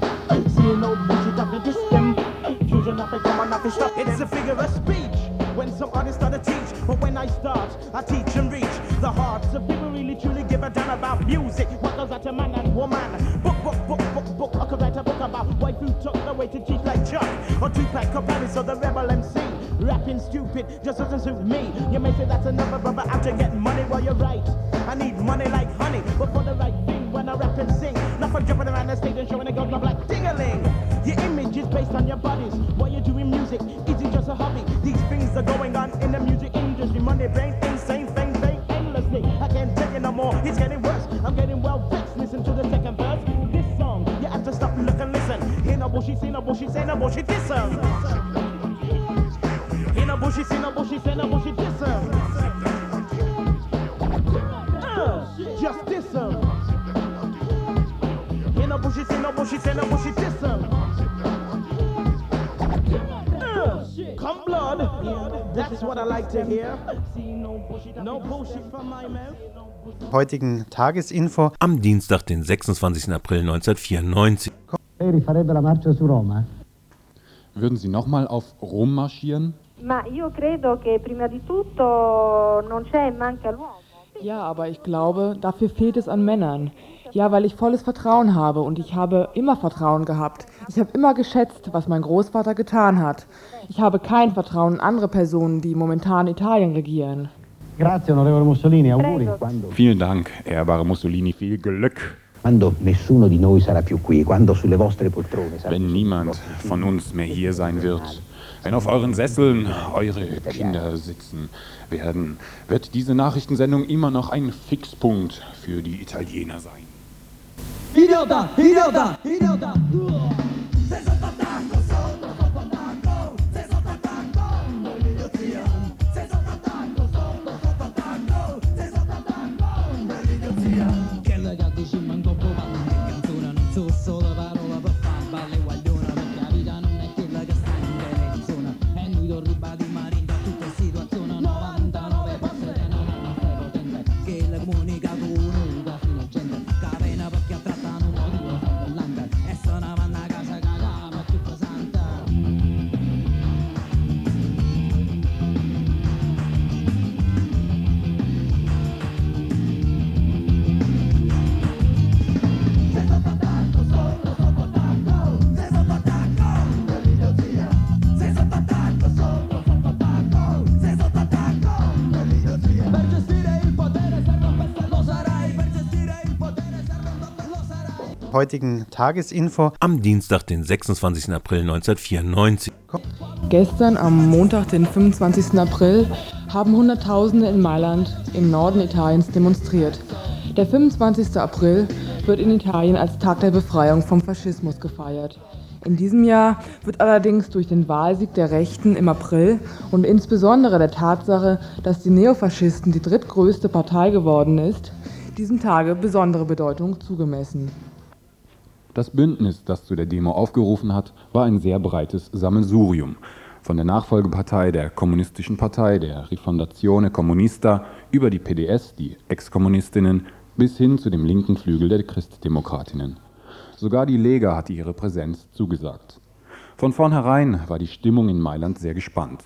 See no bullshit of it, this them. Fusion of it, come on, of it, stop It's a figure of speech. When some artists start to teach, but when I start, I teach and reach the hearts of people really truly give a damn about music. What goes out to man and woman? Book, book, book, book, book. I could write a book about wife who took the way to teach like Chuck or or Paris or the Rebel MC. Stupid just doesn't suit me. You may say that's another brother out to get money, well you're right. I need money like honey, but for the right thing when I rap and sing. Not for jumping around the stage and showing a girl love like ding-a-ling. Your image is based on your bodies. While you're doing music, is it just a hobby? These things are going on in the music industry. Money, brain, insane, fame, fame, endlessly. I can't take it no more, it's getting worse. I'm getting well vexed, listen to the second verse. This song, you have to stop, look and listen. Hear no bullshit, see no bullshit, say no bullshit, listen. Hear see no bullshit, say no bullshit, listen. Uh, just listen. Hear no bullshit, see no bullshit, say no bullshit, listen. Uh, Come blood, that's what I like to hear. No bullshit from my mouth. heutigen Tagesinfo. Am Dienstag, den 26. April 1994. Lei rifarebbe la marcia su Roma? Würden Sie nochmal auf Rom marschieren? Ma io credo che prima di tutto non c'è manca l'uomo. Ja, aber ich glaube, dafür fehlt es an Männern. Ja, weil ich volles Vertrauen habe und ich habe immer Vertrauen gehabt. Ich habe immer geschätzt, was mein Großvater getan hat. Ich habe kein Vertrauen in andere Personen, die momentan Italien regieren. Grazie, onorevole Mussolini, auguri. Quando, Vielen Dank, ehrbare Mussolini, viel Glück. quando nessuno di noi sarà più qui, quando sulle vostre poltrone sarà Wenn niemand von uns mehr hier sein wird, wenn auf euren Sesseln eure Kinder sitzen werden, wird diese Nachrichtensendung immer noch ein Fixpunkt für die Italiener sein. Idiota! Idiota! Idiota! Quella heutigen Tagesinfo. Am Dienstag, den 26. April 1994. Gestern, am Montag, den 25. April, haben Hunderttausende in Mailand im Norden Italiens demonstriert. Der 25. April wird in Italien als Tag der Befreiung vom Faschismus gefeiert. In diesem Jahr wird allerdings durch den Wahlsieg der Rechten im April und insbesondere der Tatsache, dass die Neofaschisten die drittgrößte Partei geworden ist, diesem Tage besondere Bedeutung zugemessen. Das Bündnis, das zu der Demo aufgerufen hat, war ein sehr breites Sammelsurium. Von der Nachfolgepartei der Kommunistischen Partei, der Rifondazione Comunista, über die PDS, die Ex-Kommunistinnen, bis hin zu dem linken Flügel der Christdemokratinnen. Sogar die Lega hatte ihre Präsenz zugesagt. Von vornherein war die Stimmung in Mailand sehr gespannt.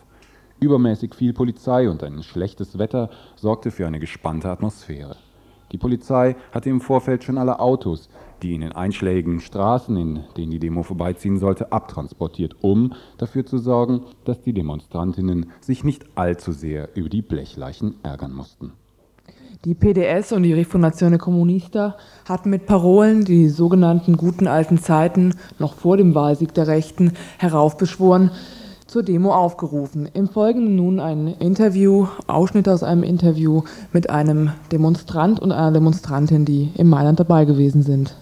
Übermäßig viel Polizei und ein schlechtes Wetter sorgte für eine gespannte Atmosphäre. Die Polizei hatte im Vorfeld schon alle Autos, die in den einschlägigen Straßen, in denen die Demo vorbeiziehen sollte, abtransportiert, um dafür zu sorgen, dass die Demonstrantinnen sich nicht allzu sehr über die Blechleichen ärgern mussten. Die PDS und die Rifondazione Comunista hatten mit Parolen die sogenannten guten alten Zeiten noch vor dem Wahlsieg der Rechten heraufbeschworen, zur Demo aufgerufen. Im Folgenden nun ein Interview, Ausschnitt aus einem Interview mit einem Demonstrant und einer Demonstrantin, die in Mailand dabei gewesen sind.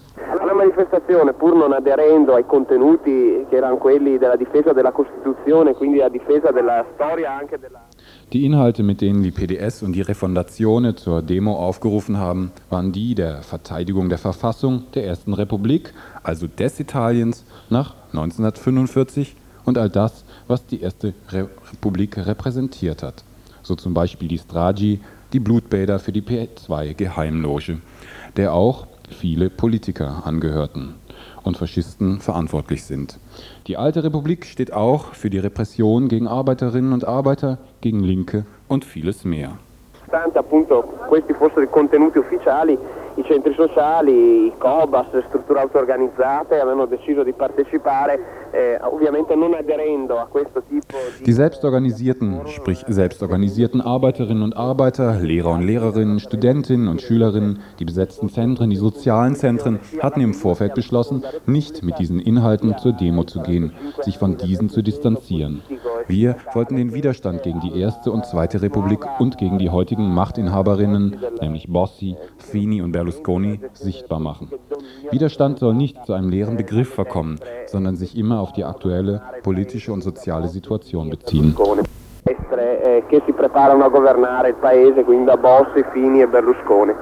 Manifestazione, pur non aderendo ai contenuti che erano quelli della difesa della Costituzione, quindi la difesa della storia anche della... Die Inhalte, mit denen die PDS und die Refondazione zur Demo aufgerufen haben, waren die der Verteidigung der Verfassung der Ersten Republik, also des Italiens, nach 1945 und all das, was die Erste Re Republik repräsentiert hat. So zum Beispiel die Stragi, die Blutbäder für die P2-Geheimloge, der auch viele Politiker angehörten und Faschisten verantwortlich sind. Die alte Republik steht auch für die Repression gegen Arbeiterinnen und Arbeiter, gegen Linke und vieles mehr. I centri sociali, i COBAS, strutture auto-organizzate avevano deciso di partecipare eh, Die selbstorganisierten, sprich selbstorganisierten Arbeiterinnen und Arbeiter, Lehrer und Lehrerinnen, Studentinnen und Schülerinnen, die besetzten Zentren, die sozialen Zentren hatten im Vorfeld beschlossen, nicht mit diesen Inhalten zur Demo zu gehen, sich von diesen zu distanzieren. Wir wollten den Widerstand gegen die Erste und Zweite Republik und gegen die heutigen Machtinhaberinnen, nämlich Bossi, Fini und Berlusconi, sichtbar machen. Widerstand soll nicht zu einem leeren Begriff verkommen, sondern sich immer auf die aktuelle politische und soziale Situation beziehen. eh, che si preparano a governare il paese, quindi da Bossi, Fini e Berlusconi.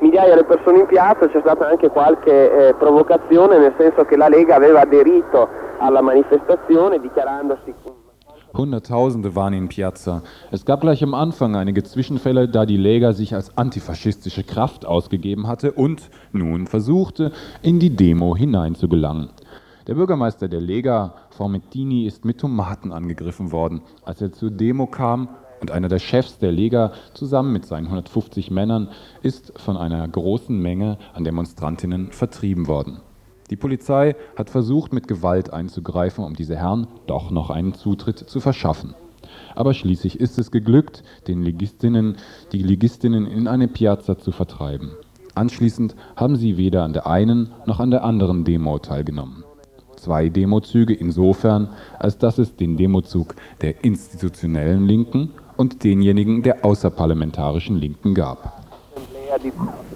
Migliaia di persone in piazza, c'è stata anche qualche eh, provocazione, nel senso che la Lega aveva aderito alla manifestazione dichiarandosi Hunderttausende waren in Piazza. Es gab gleich am Anfang einige Zwischenfälle, da die Lega sich als antifaschistische Kraft ausgegeben hatte und nun versuchte, in die Demo hineinzugelangen. Der Bürgermeister der Lega, Formettini, ist mit Tomaten angegriffen worden, als er zur Demo kam und einer der Chefs der Lega zusammen mit seinen 150 Männern ist von einer großen Menge an Demonstrantinnen vertrieben worden. Die Polizei hat versucht, mit Gewalt einzugreifen, um diese Herren doch noch einen Zutritt zu verschaffen. Aber schließlich ist es geglückt, den Ligistinnen, die Ligistinnen in eine Piazza zu vertreiben. Anschließend haben sie weder an der einen noch an der anderen Demo teilgenommen. Zwei Demozüge insofern, als dass es den Demozug der institutionellen Linken und denjenigen der außerparlamentarischen Linken gab.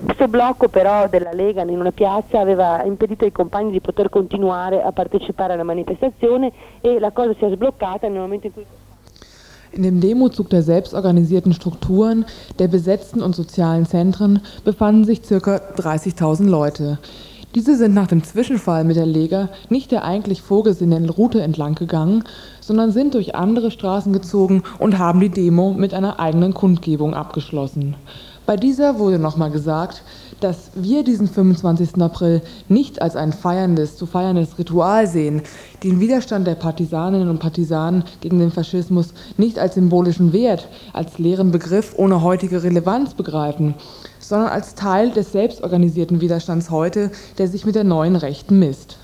Questo blocco però della Lega in una piazza aveva impedito ai compagni di poter continuare a partecipare alla manifestazione e la cosa si è sbloccata nel momento in cui In dem Demozug der selbstorganisierten Strukturen, der besetzten und sozialen Zentren befanden sich ca. 30.000 Leute. Diese sind nach dem Zwischenfall mit der Lega nicht der eigentlich vorgesehenen Route entlang gegangen, sondern sind durch andere Straßen gezogen und haben die Demo mit einer eigenen Kundgebung abgeschlossen. Bei dieser wurde nochmal gesagt, dass wir diesen 25. April nicht als ein feierndes, zu feierndes Ritual sehen, den Widerstand der Partisaninnen und Partisanen gegen den Faschismus nicht als symbolischen Wert, als leeren Begriff ohne heutige Relevanz begreifen, sondern als Teil des selbstorganisierten Widerstands heute, der sich mit der neuen Rechten misst.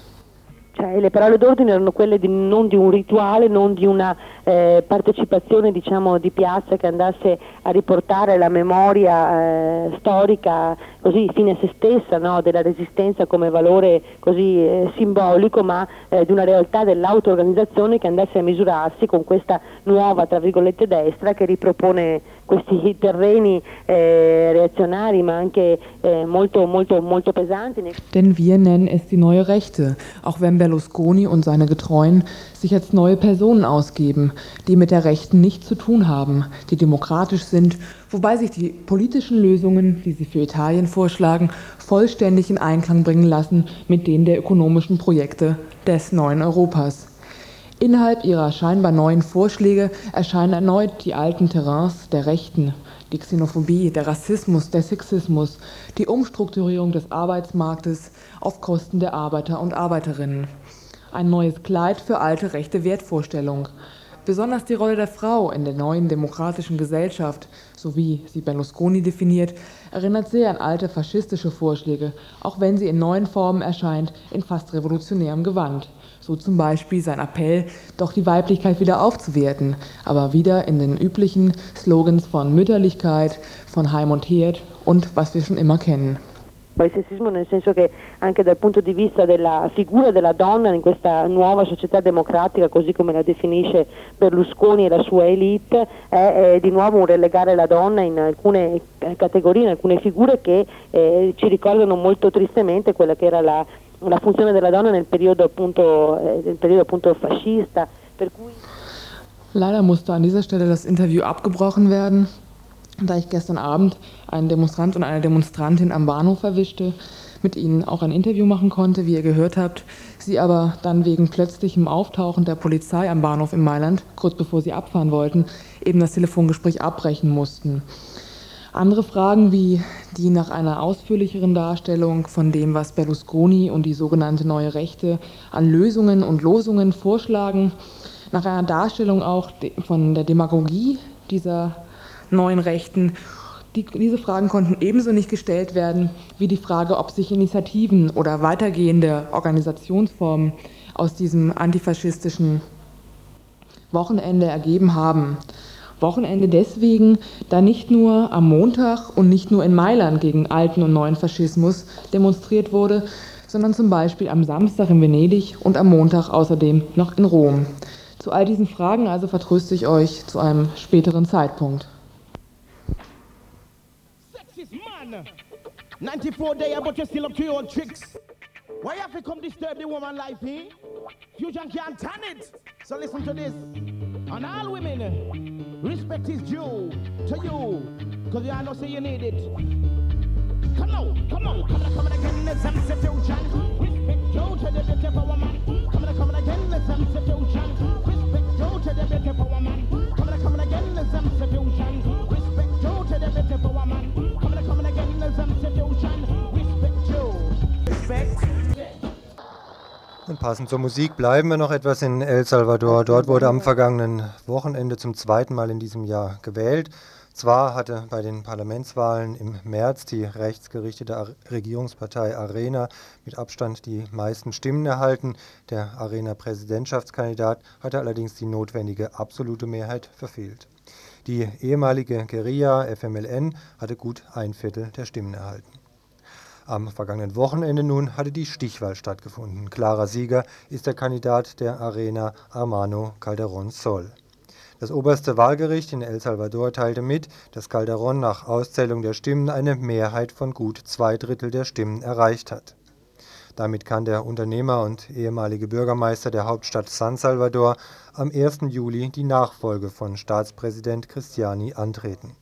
Cioè, le parole d'ordine erano quelle di, non di un rituale, non di una eh, partecipazione diciamo, di piazza che andasse a riportare la memoria eh, storica così fine a se stessa no? della resistenza come valore così eh, simbolico, ma eh, di una realtà dell'auto-organizzazione che andasse a misurarsi con questa nuova, tra virgolette, destra che ripropone questi terreni eh, reazionari ma anche eh, molto, molto, molto pesanti. nei Denn wir nennen es die neue Rechte, auch wenn Berlusconi und seine Getreuen sich als neue Personen ausgeben, die mit der Rechten nichts zu tun haben, die demokratisch sind, wobei sich die politischen Lösungen, die sie für Italien vorschlagen, vollständig in Einklang bringen lassen mit denen der ökonomischen Projekte des neuen Europas. Innerhalb ihrer scheinbar neuen Vorschläge erscheinen erneut die alten Terrains der Rechten, die Xenophobie, der Rassismus, der Sexismus, die Umstrukturierung des Arbeitsmarktes auf Kosten der Arbeiter und Arbeiterinnen. Ein neues Kleid für alte rechte Wertvorstellung. Besonders die Rolle der Frau in der neuen demokratischen Gesellschaft, so wie sie Berlusconi definiert, erinnert sehr an alte faschistische Vorschläge, auch wenn sie in neuen Formen erscheint, in fast revolutionärem Gewand. So zum Beispiel sein Appell, doch die Weiblichkeit wieder aufzuwerten, aber wieder in den üblichen Slogans von Mütterlichkeit, von Heim und Herd und was wir schon immer kennen. Poi sessismo nel senso che anche dal punto di vista della figura della donna in questa nuova società democratica, così come la definisce Berlusconi e la sua elite, è, eh, di nuovo un relegare la donna in alcune eh, categorie, in alcune figure che eh, ci ricordano molto tristemente quella che era la, la funzione della donna nel periodo appunto, eh, nel periodo appunto fascista. Cui Leider musste an dieser Stelle das Interview abgebrochen werden, da ich gestern Abend einen Demonstrant und eine Demonstrantin am Bahnhof erwischte, mit ihnen auch ein Interview machen konnte, wie ihr gehört habt, sie aber dann wegen plötzlichem Auftauchen der Polizei am Bahnhof in Mailand, kurz bevor sie abfahren wollten, eben das Telefongespräch abbrechen mussten. Andere Fragen wie die nach einer ausführlicheren Darstellung von dem, was Berlusconi und die sogenannte Neue Rechte an Lösungen und Losungen vorschlagen, nach einer Darstellung auch von der Demagogie dieser neuen Rechten. Die, diese Fragen konnten ebenso nicht gestellt werden wie die Frage, ob sich Initiativen oder weitergehende Organisationsformen aus diesem antifaschistischen Wochenende ergeben haben. Wochenende deswegen, da nicht nur am Montag und nicht nur in Mailand gegen alten und neuen Faschismus demonstriert wurde, sondern zum Beispiel am Samstag in Venedig und am Montag außerdem noch in Rom. Zu all diesen Fragen also vertröste ich euch zu einem späteren Zeitpunkt. 94 day, but you're still up to your tricks. Why you have to come disturb the woman life, eh? Fusion can't turn it. So listen to this. And all women, respect is due to you. Because you all know say you need it. Come on, come on, come on, come on again, a fusion. Respect due to the beautiful woman. Come on, come on again, a fusion. Respect due to the beautiful woman. Come on, come on again, let's have Und passend zur Musik bleiben wir noch etwas in El Salvador. Dort wurde am vergangenen Wochenende zum zweiten Mal in diesem Jahr gewählt. Zwar hatte bei den Parlamentswahlen im März die rechtsgerichtete Ar- Regierungspartei Arena mit Abstand die meisten Stimmen erhalten. Der Arena-Präsidentschaftskandidat hatte allerdings die notwendige absolute Mehrheit verfehlt. Die ehemalige Guerilla FMLN hatte gut ein Viertel der Stimmen erhalten. Am vergangenen Wochenende nun hatte die Stichwahl stattgefunden. Klarer Sieger ist der Kandidat der Arena Armano Calderón Sol. Das oberste Wahlgericht in El Salvador teilte mit, dass Calderón nach Auszählung der Stimmen eine Mehrheit von gut zwei Drittel der Stimmen erreicht hat. Damit kann der Unternehmer und ehemalige Bürgermeister der Hauptstadt San Salvador am 1. Juli die Nachfolge von Staatspräsident Cristiani antreten.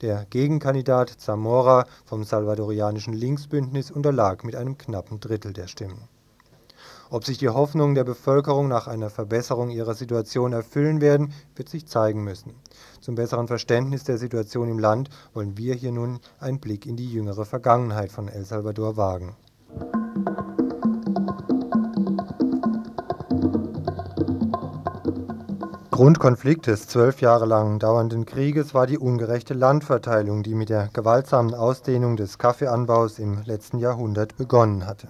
Der Gegenkandidat Zamora vom salvadorianischen Linksbündnis unterlag mit einem knappen Drittel der Stimmen. Ob sich die Hoffnungen der Bevölkerung nach einer Verbesserung ihrer Situation erfüllen werden, wird sich zeigen müssen. Zum besseren Verständnis der Situation im Land wollen wir hier nun einen Blick in die jüngere Vergangenheit von El Salvador wagen. Grundkonflikt des zwölf Jahre lang dauernden Krieges war die ungerechte Landverteilung, die mit der gewaltsamen Ausdehnung des Kaffeeanbaus im letzten Jahrhundert begonnen hatte.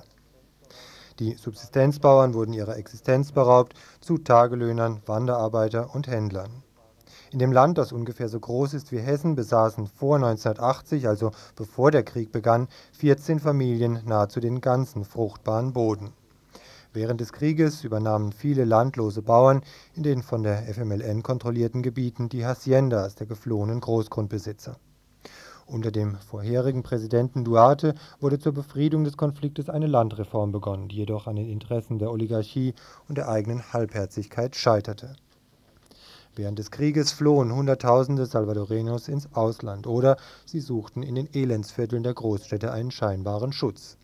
Die Subsistenzbauern wurden ihrer Existenz beraubt zu Tagelöhnern, Wanderarbeiter und Händlern. In dem Land, das ungefähr so groß ist wie Hessen, besaßen vor 1980, also bevor der Krieg begann, 14 Familien nahezu den ganzen fruchtbaren Boden. Während des Krieges übernahmen viele landlose Bauern in den von der FMLN kontrollierten Gebieten die Haciendas der geflohenen Großgrundbesitzer. Unter dem vorherigen Präsidenten Duarte wurde zur Befriedung des Konfliktes eine Landreform begonnen, die jedoch an den Interessen der Oligarchie und der eigenen Halbherzigkeit scheiterte. Während des Krieges flohen Hunderttausende Salvadorenos ins Ausland oder sie suchten in den Elendsvierteln der Großstädte einen scheinbaren Schutz.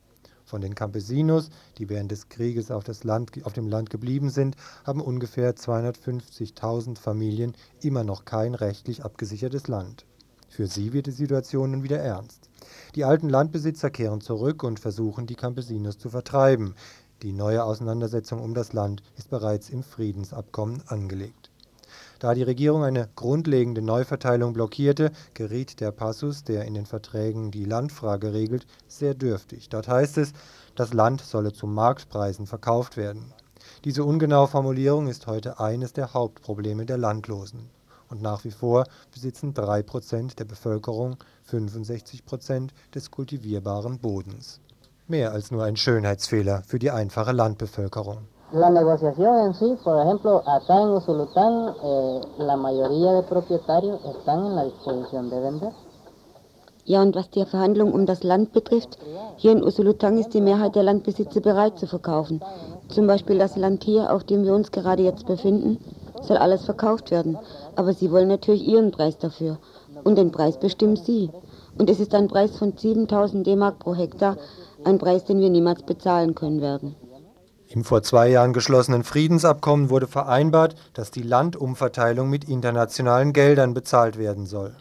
Von den Campesinos, die während des Krieges auf, Land, auf dem Land geblieben sind, haben ungefähr 250.000 Familien immer noch kein rechtlich abgesichertes Land. Für sie wird die Situation nun wieder ernst. Die alten Landbesitzer kehren zurück und versuchen, die Campesinos zu vertreiben. Die neue Auseinandersetzung um das Land ist bereits im Friedensabkommen angelegt. Da die Regierung eine grundlegende Neuverteilung blockierte, geriet der Passus, der in den Verträgen die Landfrage regelt, sehr dürftig. Dort heißt es, das Land solle zu Marktpreisen verkauft werden. Diese ungenaue Formulierung ist heute eines der Hauptprobleme der Landlosen. Und nach wie vor besitzen 3% der Bevölkerung 65% des kultivierbaren Bodens. Mehr als nur ein Schönheitsfehler für die einfache Landbevölkerung. La negociación en sí, por ejemplo, acá en Usulután, eh, la mayoría de propietarios están en la disposición de vender. Ja, und was die Verhandlung um das Land betrifft, hier in Usulutang ist die Mehrheit der Landbesitzer bereit zu verkaufen. Zum Beispiel das Land hier, auf dem wir uns gerade jetzt befinden, soll alles verkauft werden. Aber sie wollen natürlich ihren Preis dafür. Und den Preis bestimmen sie. Und es ist ein Preis von 7000 D-Mark pro Hektar, ein Preis, den wir niemals bezahlen können werden. Im vor zwei Jahren geschlossenen Friedensabkommen wurde vereinbart, dass die Landumverteilung mit internationalen Geldern bezahlt werden soll.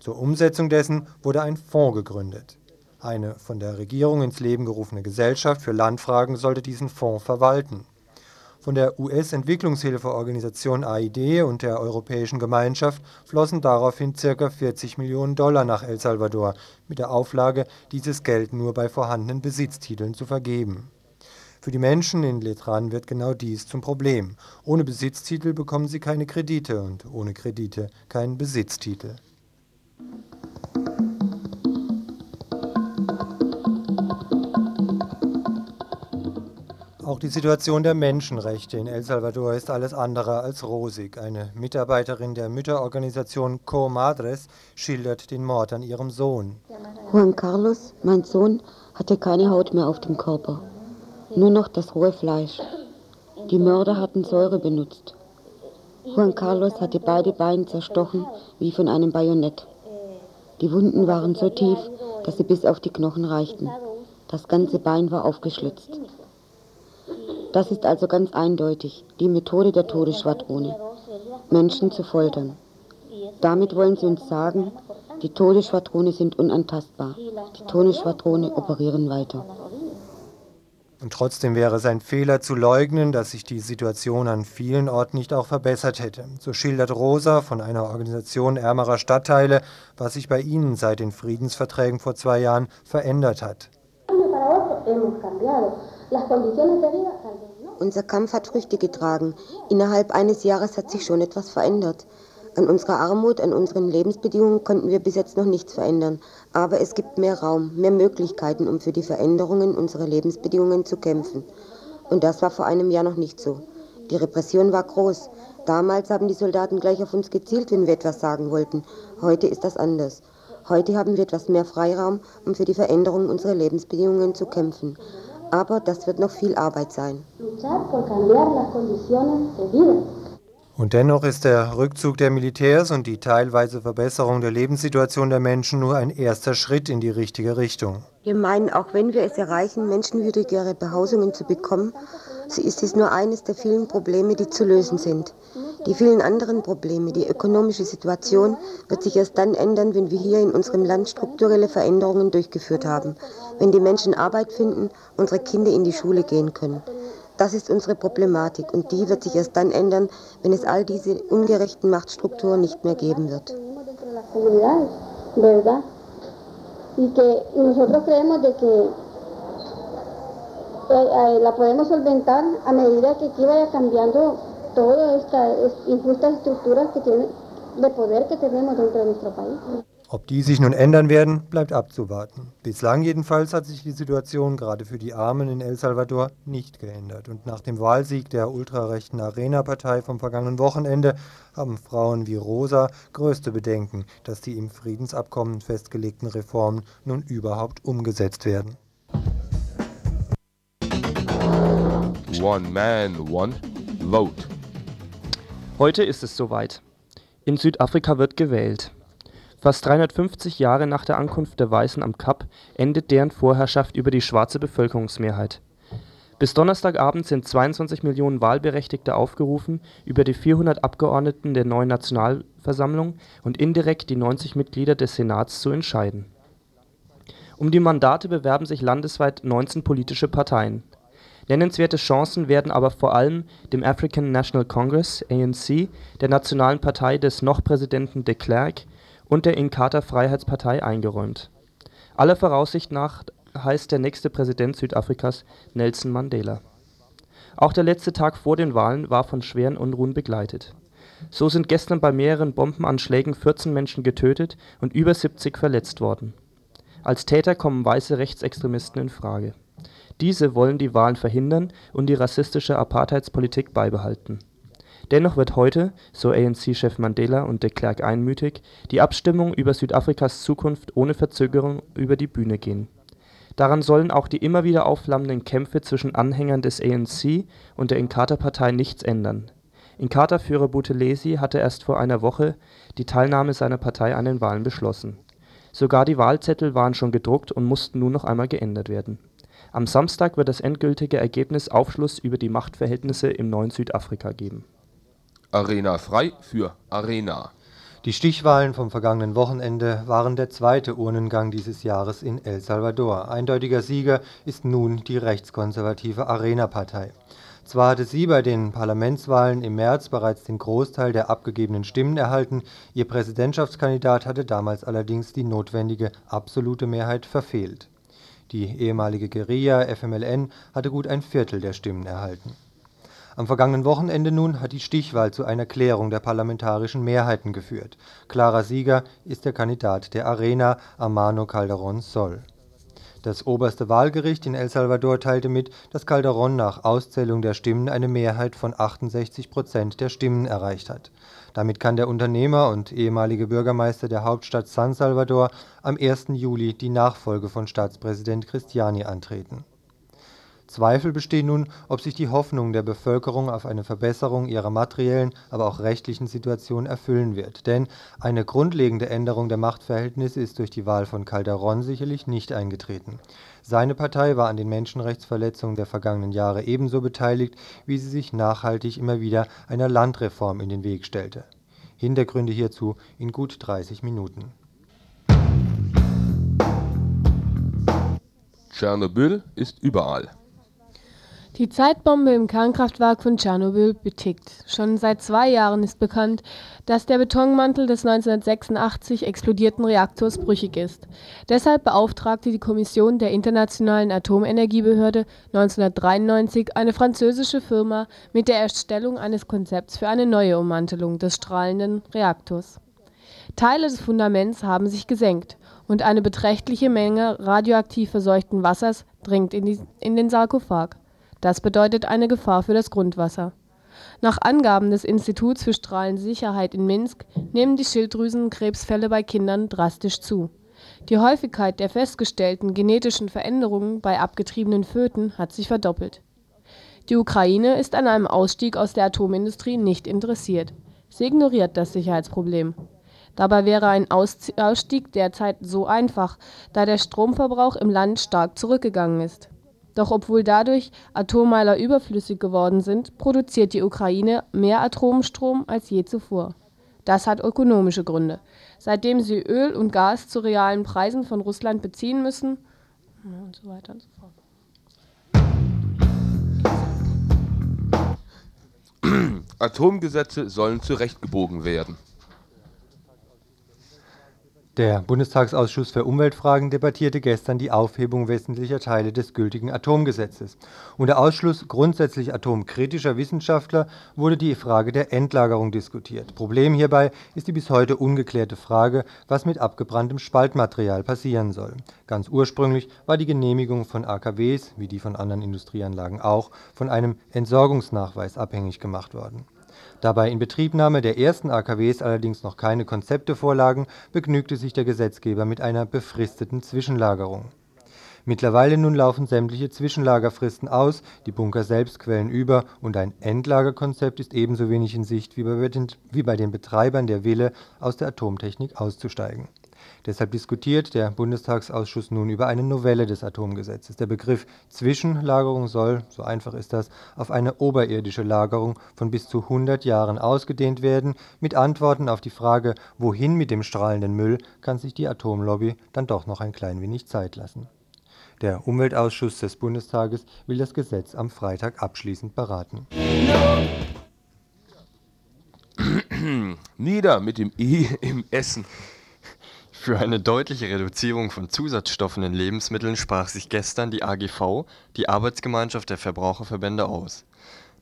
Zur Umsetzung dessen wurde ein Fonds gegründet. Eine von der Regierung ins Leben gerufene Gesellschaft für Landfragen sollte diesen Fonds verwalten. Von der US-Entwicklungshilfeorganisation AID und der Europäischen Gemeinschaft flossen daraufhin ca. 40 Millionen Dollar nach El Salvador, mit der Auflage, dieses Geld nur bei vorhandenen Besitztiteln zu vergeben. Für die Menschen in Letran wird genau dies zum Problem. Ohne Besitztitel bekommen sie keine Kredite und ohne Kredite keinen Besitztitel. Auch die Situation der Menschenrechte in El Salvador ist alles andere als rosig. Eine Mitarbeiterin der Mütterorganisation Co Madres schildert den Mord an ihrem Sohn. Juan Carlos, mein Sohn, hatte keine Haut mehr auf dem Körper, nur noch das rohe Fleisch. Die Mörder hatten Säure benutzt. Juan Carlos hatte beide Beine zerstochen wie von einem Bajonett. Die Wunden waren so tief, dass sie bis auf die Knochen reichten. Das ganze Bein war aufgeschlitzt. Das ist also ganz eindeutig die Methode der Todesschwadrone, Menschen zu foltern. Damit wollen sie uns sagen, die Todesschwadrone sind unantastbar. Die Todesschwadrone operieren weiter. Und trotzdem wäre es ein Fehler zu leugnen, dass sich die Situation an vielen Orten nicht auch verbessert hätte. So schildert Rosa von einer Organisation ärmerer Stadtteile, was sich bei ihnen seit den Friedensverträgen vor zwei Jahren verändert hat. Unser Kampf hat Früchte getragen. Innerhalb eines Jahres hat sich schon etwas verändert. An unserer Armut, an unseren Lebensbedingungen konnten wir bis jetzt noch nichts verändern. Aber es gibt mehr Raum, mehr Möglichkeiten, um für die Veränderungen unserer Lebensbedingungen zu kämpfen. Und das war vor einem Jahr noch nicht so. Die Repression war groß. Damals haben die Soldaten gleich auf uns gezielt, wenn wir etwas sagen wollten. Heute ist das anders. Heute haben wir etwas mehr Freiraum, um für die Veränderung unserer Lebensbedingungen zu kämpfen. Aber das wird noch viel Arbeit sein. Und dennoch ist der Rückzug der Militärs und die teilweise Verbesserung der Lebenssituation der Menschen nur ein erster Schritt in die richtige Richtung. Wir meinen, auch wenn wir es erreichen, menschenwürdigere Behausungen zu bekommen, so ist es nur eines der vielen Probleme, die zu lösen sind. Die vielen anderen Probleme, die ökonomische Situation, wird sich erst dann ändern, wenn wir hier in unserem Land strukturelle Veränderungen durchgeführt haben, wenn die Menschen Arbeit finden, unsere Kinder in die Schule gehen können. Das ist unsere Problematik und die wird sich erst dann ändern, wenn es all diese ungerechten Machtstrukturen nicht mehr geben wird. eh, tiene, de poder que tenemos dentro de nuestro país. Ob die sich nun ändern werden, bleibt abzuwarten. Bislang jedenfalls hat sich die Situation gerade für die Armen in El Salvador nicht geändert. Und nach dem Wahlsieg der ultrarechten Arena-Partei vom vergangenen Wochenende haben Frauen wie Rosa größte Bedenken, dass die im Friedensabkommen festgelegten Reformen nun überhaupt umgesetzt werden. One man, one vote. Heute ist es soweit. In Südafrika wird gewählt. Fast 350 Jahre nach der Ankunft der Weißen am Kap endet deren Vorherrschaft über die schwarze Bevölkerungsmehrheit. Bis Donnerstagabend sind 22 Millionen Wahlberechtigte aufgerufen, über die 400 Abgeordneten der neuen Nationalversammlung und indirekt die 90 Mitglieder des Senats zu entscheiden. Um die Mandate bewerben sich landesweit 19 politische Parteien. Nennenswerte Chancen werden aber vor allem dem African National Congress (ANC), der nationalen Partei des noch-Präsidenten de Klerk und der Inkatha-Freiheitspartei eingeräumt. Aller Voraussicht nach heißt der nächste Präsident Südafrikas Nelson Mandela. Auch der letzte Tag vor den Wahlen war von schweren Unruhen begleitet. So sind gestern bei mehreren Bombenanschlägen 14 Menschen getötet und über 70 verletzt worden. Als Täter kommen weiße Rechtsextremisten in Frage. Diese wollen die Wahlen verhindern und die rassistische Apartheidspolitik beibehalten Dennoch wird heute, so ANC-Chef Mandela und de Klerk einmütig, die Abstimmung über Südafrikas Zukunft ohne Verzögerung über die Bühne gehen. Daran sollen auch die immer wieder aufflammenden Kämpfe zwischen Anhängern des ANC und der Inkatha-Partei nichts ändern. Inkatha-Führer Buthelezi hatte erst vor einer Woche die Teilnahme seiner Partei an den Wahlen beschlossen. Sogar die Wahlzettel waren schon gedruckt und mussten nun noch einmal geändert werden. Am Samstag wird das endgültige Ergebnis Aufschluss über die Machtverhältnisse im neuen Südafrika geben Arena frei für Arena. Die Stichwahlen vom vergangenen Wochenende waren der zweite Urnengang dieses Jahres in El Salvador. Eindeutiger Sieger ist nun die rechtskonservative Arena-Partei. Zwar hatte sie bei den Parlamentswahlen im März bereits den Großteil der abgegebenen Stimmen erhalten, ihr Präsidentschaftskandidat hatte damals allerdings die notwendige absolute Mehrheit verfehlt. Die ehemalige Guerilla FMLN hatte gut ein Viertel der Stimmen erhalten. Am vergangenen Wochenende nun hat die Stichwahl zu einer Klärung der parlamentarischen Mehrheiten geführt. Klarer Sieger ist der Kandidat der Arena, Armano Calderón Sol. Das oberste Wahlgericht in El Salvador teilte mit, dass Calderón nach Auszählung der Stimmen eine Mehrheit von 68 Prozent der Stimmen erreicht hat. Damit kann der Unternehmer und ehemalige Bürgermeister der Hauptstadt San Salvador am 1. Juli die Nachfolge von Staatspräsident Cristiani antreten. Zweifel bestehen nun, ob sich die Hoffnung der Bevölkerung auf eine Verbesserung ihrer materiellen, aber auch rechtlichen Situation erfüllen wird. Denn eine grundlegende Änderung der Machtverhältnisse ist durch die Wahl von Calderón sicherlich nicht eingetreten. Seine Partei war an den Menschenrechtsverletzungen der vergangenen Jahre ebenso beteiligt, wie sie sich nachhaltig immer wieder einer Landreform in den Weg stellte. Hintergründe hierzu in gut 30 Minuten. Tschernobyl ist überall. Die Zeitbombe im Kernkraftwerk von Tschernobyl betickt. Schon seit zwei Jahren ist bekannt, dass der Betonmantel des 1986 explodierten Reaktors brüchig ist. Deshalb beauftragte die Kommission der Internationalen Atomenergiebehörde 1993 eine französische Firma mit der Erstellung eines Konzepts für eine neue Ummantelung des strahlenden Reaktors. Teile des Fundaments haben sich gesenkt und eine beträchtliche Menge radioaktiv verseuchten Wassers dringt in, die, in den Sarkophag. Das bedeutet eine Gefahr für das Grundwasser. Nach Angaben des Instituts für Strahlensicherheit in Minsk nehmen die Schilddrüsenkrebsfälle bei Kindern drastisch zu. Die Häufigkeit der festgestellten genetischen Veränderungen bei abgetriebenen Föten hat sich verdoppelt. Die Ukraine ist an einem Ausstieg aus der Atomindustrie nicht interessiert. Sie ignoriert das Sicherheitsproblem. Dabei wäre ein Ausstieg derzeit so einfach, da der Stromverbrauch im Land stark zurückgegangen ist. Doch obwohl dadurch Atommeiler überflüssig geworden sind, produziert die Ukraine mehr Atomstrom als je zuvor. Das hat ökonomische Gründe. Seitdem sie Öl und Gas zu realen Preisen von Russland beziehen müssen und so weiter und so fort. Atomgesetze sollen zurechtgebogen werden. Der Bundestagsausschuss für Umweltfragen debattierte gestern die Aufhebung wesentlicher Teile des gültigen Atomgesetzes. Unter Ausschluss grundsätzlich atomkritischer Wissenschaftler wurde die Frage der Endlagerung diskutiert. Problem hierbei ist die bis heute ungeklärte Frage, was mit abgebranntem Spaltmaterial passieren soll. Ganz ursprünglich war die Genehmigung von AKWs, wie die von anderen Industrieanlagen auch, von einem Entsorgungsnachweis abhängig gemacht worden. Da bei Inbetriebnahme der ersten AKWs allerdings noch keine Konzepte vorlagen, begnügte sich der Gesetzgeber mit einer befristeten Zwischenlagerung. Mittlerweile nun laufen sämtliche Zwischenlagerfristen aus, die Bunker selbst quellen über und ein Endlagerkonzept ist ebenso wenig in Sicht wie bei den, Betreibern der Wille, aus der Atomtechnik auszusteigen Deshalb diskutiert der Bundestagsausschuss nun über eine Novelle des Atomgesetzes. Der Begriff Zwischenlagerung soll, so einfach ist das, auf eine oberirdische Lagerung von bis zu 100 Jahren ausgedehnt werden. Mit Antworten auf die Frage, wohin mit dem strahlenden Müll, kann sich die Atomlobby dann doch noch ein klein wenig Zeit lassen. Der Umweltausschuss des Bundestages will das Gesetz am Freitag abschließend beraten. Nieder mit dem I im Essen. Für eine deutliche Reduzierung von Zusatzstoffen in Lebensmitteln sprach sich gestern die AGV, die Arbeitsgemeinschaft der Verbraucherverbände, aus.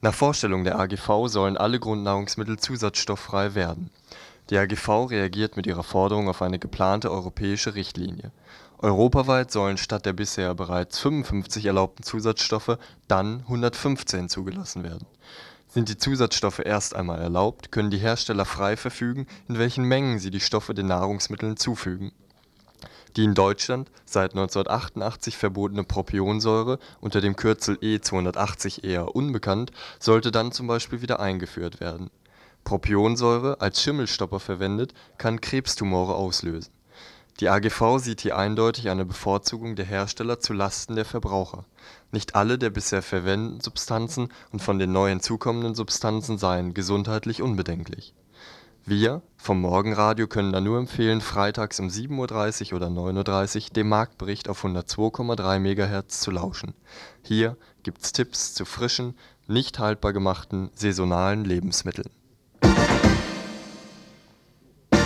Nach Vorstellung der AGV sollen alle Grundnahrungsmittel zusatzstofffrei werden. Die AGV reagiert mit ihrer Forderung auf eine geplante europäische Richtlinie. Europaweit sollen statt der bisher bereits 55 erlaubten Zusatzstoffe dann 115 zugelassen werden sind die Zusatzstoffe erst einmal erlaubt, können die Hersteller frei verfügen, in welchen Mengen sie die Stoffe den Nahrungsmitteln zufügen. Die in Deutschland seit 1988 verbotene Propionsäure unter dem Kürzel E 280 eher unbekannt sollte dann zum Beispiel wieder eingeführt werden. Propionsäure, als Schimmelstopper verwendet, kann Krebstumore auslösen die AGV sieht hier eindeutig eine Bevorzugung der Hersteller zu Lasten der Verbraucher. Nicht alle der bisher verwendeten Substanzen und von den neu hinzukommenden Substanzen seien gesundheitlich unbedenklich. Wir vom Morgenradio können da nur empfehlen, freitags um 7.30 oder 9.30 Uhr dem Marktbericht auf 102,3 MHz zu lauschen. Hier gibt's Tipps zu frischen, nicht haltbar gemachten, saisonalen Lebensmitteln